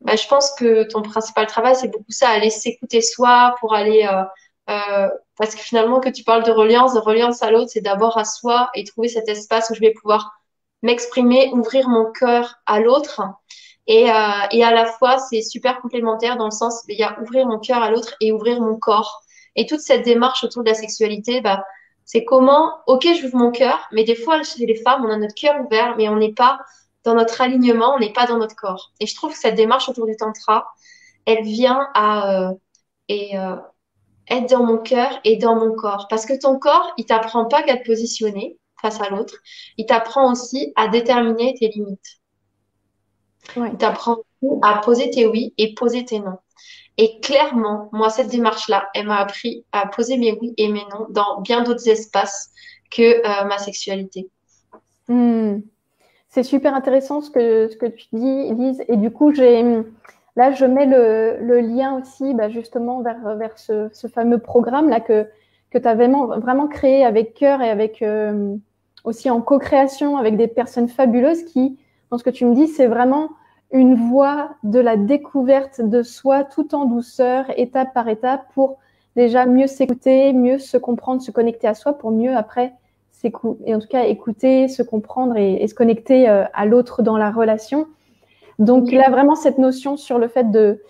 Speaker 2: bah, je pense que ton principal travail, c'est beaucoup ça, aller s'écouter soi pour aller. Euh, euh, parce que finalement, que tu parles de reliance, de reliance à l'autre, c'est d'abord à soi et trouver cet espace où je vais pouvoir m'exprimer, ouvrir mon cœur à l'autre. Et, euh, et à la fois, c'est super complémentaire dans le sens, il y a ouvrir mon cœur à l'autre et ouvrir mon corps. Et toute cette démarche autour de la sexualité, bah, c'est comment, ok, j'ouvre mon cœur, mais des fois, chez les femmes, on a notre cœur ouvert, mais on n'est pas dans notre alignement, on n'est pas dans notre corps. Et je trouve que cette démarche autour du tantra, elle vient à euh, et, euh, être dans mon cœur et dans mon corps. Parce que ton corps, il t'apprend pas qu'à te positionner face à l'autre. Il t'apprend aussi à déterminer tes limites. Il t'apprend à poser tes oui et poser tes non. Et clairement, moi, cette démarche-là, elle m'a appris à poser mes oui et mes non dans bien d'autres espaces que euh, ma sexualité.
Speaker 1: Hmm. C'est super intéressant ce que, ce que tu dis, Lise. Et du coup, j'ai là, je mets le, lien aussi bah, justement vers, ce, fameux programme-là que, que tu as vraiment, vraiment créé avec cœur et avec euh, aussi en co-création avec des personnes fabuleuses qui, dans ce que tu me dis, c'est vraiment une voie de la découverte de soi tout en douceur, étape par étape, pour déjà mieux s'écouter, mieux se comprendre, se connecter à soi, pour mieux après et en tout cas écouter, se comprendre et, se connecter euh, à l'autre dans la relation. Donc là, vraiment, cette notion sur le fait de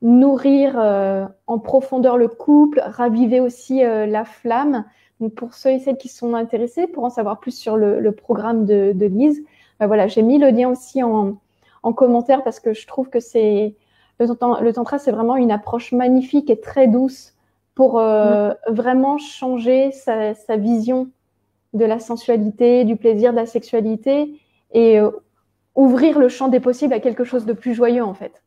Speaker 1: nourrir euh, en profondeur le couple, raviver aussi euh, la flamme. Donc pour ceux et celles qui sont intéressés, pour en savoir plus sur le, programme de, de Lise, ben voilà, j'ai mis le lien aussi en, en commentaire parce que je trouve que c'est le, tantra, c'est vraiment une approche magnifique et très douce pour euh, vraiment changer sa, vision de la sensualité, du plaisir, de la sexualité et ouvrir le champ des possibles à quelque chose de plus joyeux en fait.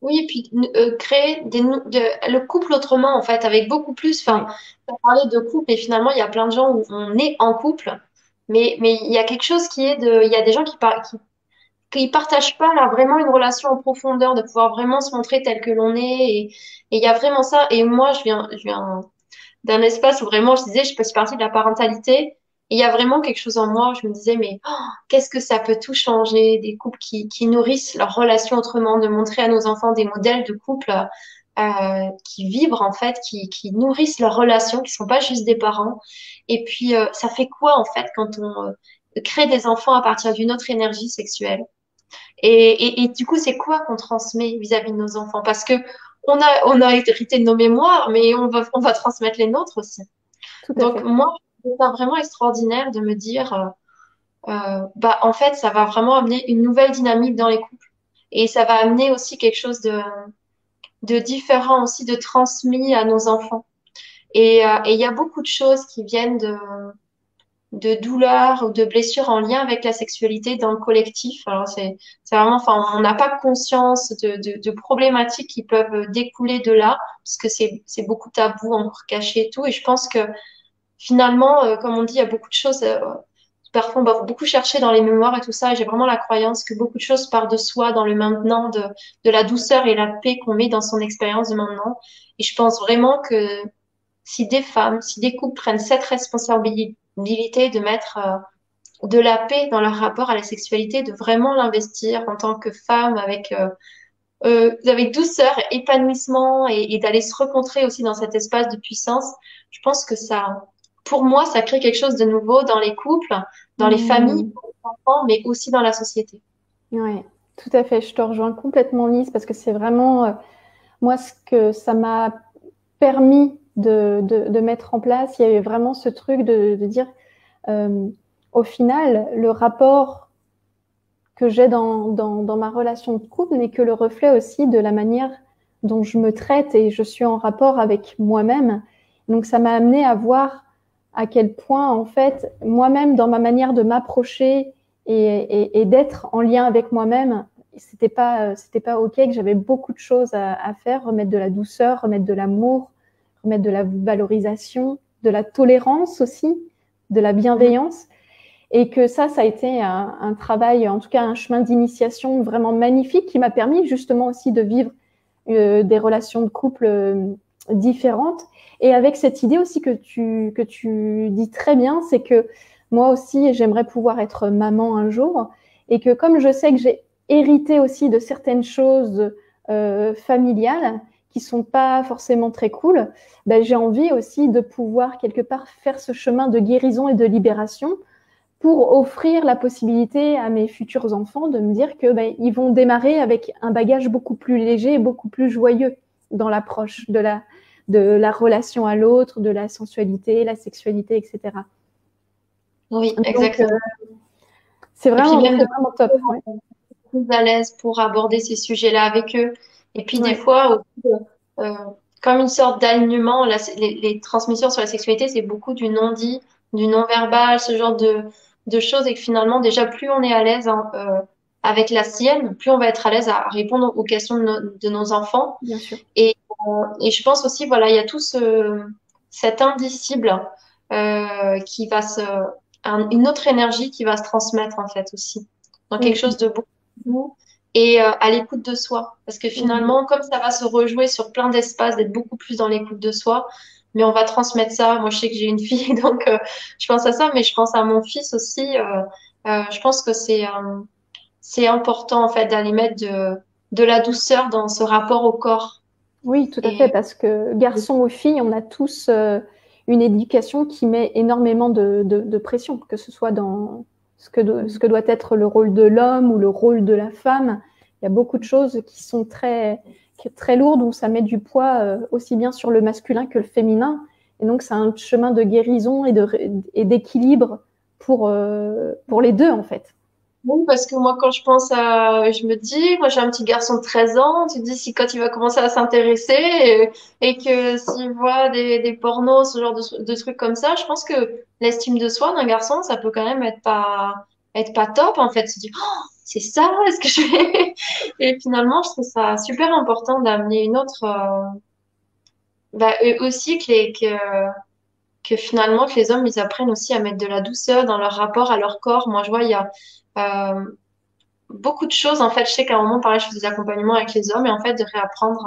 Speaker 2: Oui, et puis euh, créer le couple autrement en fait, avec beaucoup plus. Enfin, on parlait de couple et finalement il y a plein de gens où on est en couple, mais mais il y a quelque chose qui est de, il y a des gens qui, qui qu'ils partagent pas vraiment une relation en profondeur, de pouvoir vraiment se montrer tel que l'on est. Et il y a vraiment ça. Et moi, je viens, je viens d'un espace où vraiment, je disais, je suis partie de la parentalité. Et il y a vraiment quelque chose en moi où je me disais, mais oh, qu'est-ce que ça peut tout changer Des couples qui, qui nourrissent leur relation autrement, de montrer à nos enfants des modèles de couples euh, qui vibrent en fait, qui, qui nourrissent leur relation, qui sont pas juste des parents. Et puis, euh, ça fait quoi en fait quand on euh, crée des enfants à partir d'une autre énergie sexuelle? Et, du coup, c'est quoi qu'on transmet vis-à-vis de nos enfants? Parce que on a, on a hérité de nos mémoires, mais on va, on va transmettre les nôtres aussi. Donc moi, c'est vraiment extraordinaire de me dire, euh, euh, bah en fait, ça va vraiment amener une nouvelle dynamique dans les couples, et ça va amener aussi quelque chose de, de différent aussi, de transmis à nos enfants. Et euh, il y a beaucoup de choses qui viennent de, de douleurs ou de blessures en lien avec la sexualité dans le collectif. Alors c'est vraiment, enfin, on n'a pas conscience de, de, de, problématiques qui peuvent découler de là, parce que c'est beaucoup tabou, encore caché et tout. Et je pense que finalement, euh, comme on dit, il y a beaucoup de choses. Euh, parfois, on va beaucoup chercher dans les mémoires et tout ça. J'ai vraiment la croyance que beaucoup de choses partent de soi, dans le maintenant, de, de la douceur et la paix qu'on met dans son expérience de maintenant. Et je pense vraiment que si des femmes, si des couples prennent cette responsabilité de mettre euh, de la paix dans leur rapport à la sexualité, de vraiment l'investir en tant que femme avec euh, euh, avec douceur, épanouissement et, d'aller se rencontrer aussi dans cet espace de puissance. Je pense que ça, pour moi, ça crée quelque chose de nouveau dans les couples, dans les mmh. familles, les enfants, mais aussi dans la société.
Speaker 1: Oui, tout à fait. Je te rejoins complètement, Lise, parce que c'est vraiment moi ce que ça m'a permis de, de, mettre en place. Il y avait vraiment ce truc de, de dire, euh, au final, le rapport que j'ai dans, dans, dans, ma relation de couple n'est que le reflet aussi de la manière dont je me traite et je suis en rapport avec moi-même. Donc ça m'a amené à voir à quel point, en fait, moi-même, dans ma manière de m'approcher et, d'être en lien avec moi-même, c'était pas, c'était pas ok, que j'avais beaucoup de choses à, faire, remettre de la douceur, remettre de l'amour, mettre de la valorisation, de la tolérance aussi, de la bienveillance. Et que ça, ça a été un, travail, en tout cas un chemin d'initiation vraiment magnifique qui m'a permis justement aussi de vivre euh, des relations de couple euh, différentes. Et avec cette idée aussi que tu, que tu dis très bien, c'est que moi aussi, j'aimerais pouvoir être maman un jour. Et que comme je sais que j'ai hérité aussi de certaines choses euh, familiales, qui sont pas forcément très cool, ben, j'ai envie aussi de pouvoir quelque part faire ce chemin de guérison et de libération pour offrir la possibilité à mes futurs enfants de me dire que ben, ils vont démarrer avec un bagage beaucoup plus léger et beaucoup plus joyeux dans l'approche de la, de la relation à l'autre, de la sensualité, la sexualité, etc.
Speaker 2: Oui, exactement. Euh,
Speaker 1: c'est vraiment, vraiment top.
Speaker 2: Plus à l'aise pour aborder ces sujets-là avec eux et puis des fois, euh, comme une sorte d'alignement, les, les, transmissions sur la sexualité, c'est beaucoup du non-dit, du non-verbal, ce genre de, de choses, et que finalement, déjà, plus on est à l'aise hein, euh, avec la sienne, plus on va être à l'aise à répondre aux questions de, de nos enfants.
Speaker 1: Bien sûr.
Speaker 2: Et, euh, et je pense aussi, voilà, il y a tout ce, cet indicible euh, qui va se, une autre énergie qui va se transmettre en fait aussi, dans quelque chose de beaucoup et euh, à l'écoute de soi. Parce que finalement, comme ça va se rejouer sur plein d'espaces, d'être beaucoup plus dans l'écoute de soi, mais on va transmettre ça. Moi, je sais que j'ai une fille, donc euh, je pense à ça, mais je pense à mon fils aussi. Je pense que c'est c'est important en fait d'aller mettre de, de la douceur dans ce rapport au corps.
Speaker 1: Oui, tout à fait, parce que garçon ou fille, on a tous une éducation qui met énormément de, de, de pression, que ce soit dans ce que, ce que doit être le rôle de l'homme ou le rôle de la femme. Il y a beaucoup de choses qui sont très, très lourdes où ça met du poids euh, aussi bien sur le masculin que le féminin. Et donc, c'est un chemin de guérison et d'équilibre pour, euh, pour les deux, en fait.
Speaker 2: Oui, parce que moi, quand je pense à, je me dis, moi, j'ai un petit garçon de 13 ans, tu te dis si quand il va commencer à s'intéresser et, et, que s'il voit des, des pornos, ce genre de, de, trucs comme ça, je pense que l'estime de soi d'un garçon, ça peut quand même être pas, être pas top, en fait. Se dire, oh, c'est ça, est-ce que je vais, et finalement, je trouve ça super important d'amener une autre, euh... bah, aussi que, que finalement, que les hommes, ils apprennent aussi à mettre de la douceur dans leur rapport à leur corps. Moi, je vois, il y a, euh, beaucoup de choses. En fait, je sais qu'à un moment, pareil, je fais des accompagnements avec les hommes et en fait, de réapprendre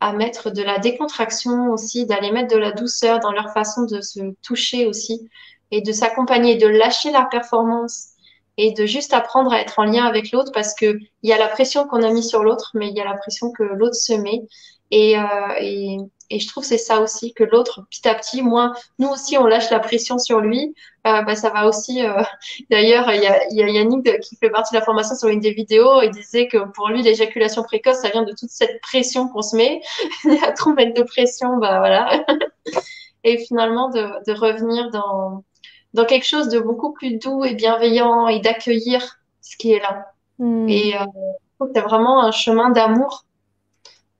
Speaker 2: à, mettre de la décontraction aussi, d'aller mettre de la douceur dans leur façon de se toucher aussi et de s'accompagner, de lâcher la performance et de juste apprendre à être en lien avec l'autre parce que il y a la pression qu'on a mis sur l'autre, mais il y a la pression que l'autre se met. Et, euh, et, et, je trouve c'est ça aussi que l'autre, petit à petit, moins nous aussi on lâche la pression sur lui, euh, bah, ça va aussi. Euh... D'ailleurs, il y a, y a, Yannick qui fait partie de la formation sur une des vidéos. Il disait que pour lui, l'éjaculation précoce, ça vient de toute cette pression qu'on se met. a trop mettre de pression, bah voilà. et finalement de, de revenir dans dans quelque chose de beaucoup plus doux et bienveillant et d'accueillir ce qui est là. Hmm. Et euh, c'est vraiment un chemin d'amour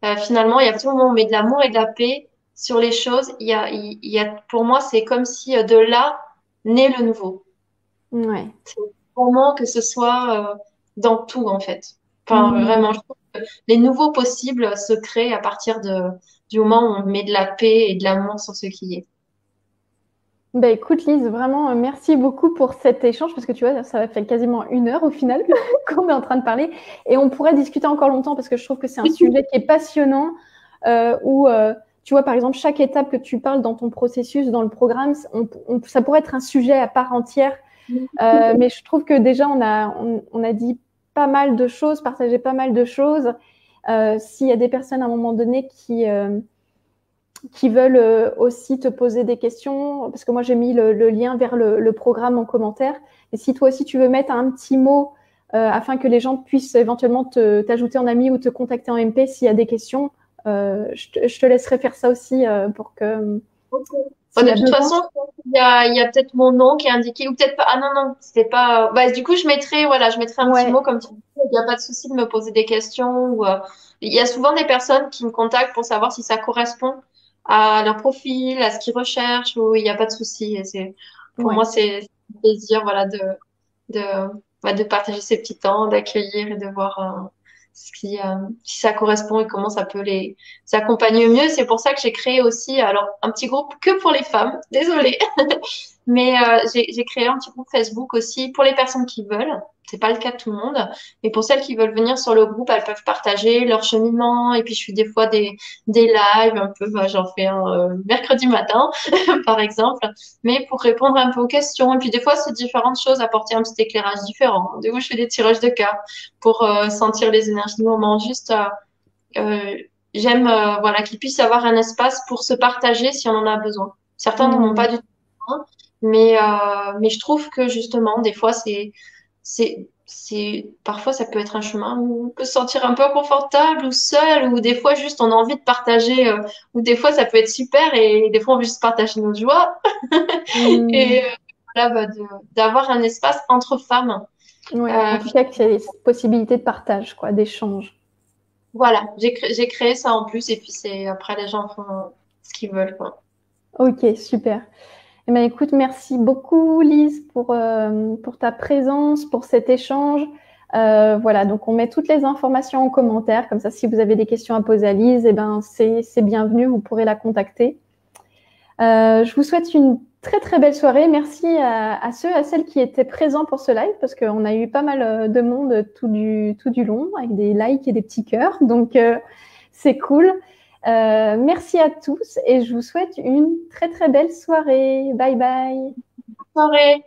Speaker 2: euh, finalement, il y a tout le moment on met de l'amour et de la paix sur les choses. Il y a, il y a, pour moi, c'est comme si euh, de là naît le nouveau.
Speaker 1: Ouais.
Speaker 2: Vraiment que ce soit euh, dans tout, en fait. Enfin, mm. vraiment, je trouve que les nouveaux possibles se créent à partir de, du moment où on met de la paix et de l'amour sur ce qui est.
Speaker 1: Bah écoute Lise, vraiment euh, merci beaucoup pour cet échange parce que tu vois, ça va faire quasiment une heure au final qu'on est en train de parler et on pourrait discuter encore longtemps parce que je trouve que c'est un sujet qui est passionnant euh, où euh, tu vois par exemple chaque étape que tu parles dans ton processus, dans le programme, ça pourrait être un sujet à part entière. Euh, mais je trouve que déjà on a on, on, a dit pas mal de choses, partagé pas mal de choses. Euh, S'il y a des personnes à un moment donné qui qui veulent euh, aussi te poser des questions, parce que moi j'ai mis le, lien vers le, programme en commentaire. Et si toi aussi tu veux mettre un petit mot euh, afin que les gens puissent éventuellement t'ajouter en ami ou te contacter en MP s'il y a des questions, euh, je, te, laisserai faire ça aussi pour que.
Speaker 2: De toute façon, il y a, y a peut-être mon nom qui est indiqué, ou peut-être pas. Ah non, non, c'était pas. Bah, du coup, je mettrai, voilà, je mettrai un petit mot comme tu dis. Il n'y a pas de souci de me poser des questions. Ou, il y a souvent des personnes qui me contactent pour savoir si ça correspond à leur profil, à ce qu'ils recherchent, où il n'y a pas de souci. C'est, pour moi, c'est un plaisir, voilà, de, de, bah, de partager ces petits temps, d'accueillir et de voir euh, euh, si ça correspond et comment ça peut les accompagner mieux. C'est pour ça que j'ai créé aussi, un petit groupe que pour les femmes. Désolée. Mais euh, j'ai créé un petit groupe Facebook aussi pour les personnes qui veulent. C'est pas le cas de tout le monde, mais pour celles qui veulent venir sur le groupe, elles peuvent partager leur cheminement. Et puis je fais des fois des des lives un peu. Bah, J'en fais un euh, mercredi matin, par exemple, mais pour répondre un peu aux questions. Et puis des fois c'est différentes choses, apporter un petit éclairage différent. Du coup, je fais des tirages de cartes pour euh, sentir les énergies du moment. Juste, euh, j'aime voilà qu'ils puissent avoir un espace pour se partager si on en a besoin. Certains n'en ont mmh. pas du tout mais, euh, mais je trouve que justement, des fois, c'est, c'est, c'est, parfois, ça peut être un chemin où on peut se sentir un peu confortable ou seul, ou des fois, juste, on a envie de partager, euh, ou des fois, ça peut être super, et des fois, on veut juste partager nos joies. Mmh. et euh, voilà, bah, d'avoir un espace entre femmes.
Speaker 1: Ouais, en euh, tout cas, qu'il y ait cette possibilité de partage, quoi, d'échange.
Speaker 2: Voilà, j'ai créé, créé ça en plus, et puis c'est après, les gens font ce qu'ils veulent, quoi.
Speaker 1: Ok, super. Eh ben, écoute, merci beaucoup Lise pour, euh, pour ta présence, pour cet échange. Euh, voilà, donc on met toutes les informations en commentaire, comme ça si vous avez des questions à poser à Lise, eh ben, c'est bienvenu, vous pourrez la contacter. Euh, je vous souhaite une très très belle soirée. Merci à, à, ceux, à celles qui étaient présents pour ce live, parce qu'on a eu pas mal de monde tout du, tout du long, avec des likes et des petits cœurs, donc c'est cool. Euh, merci à tous et je vous souhaite une très très belle soirée. Bye bye.
Speaker 2: Soirée.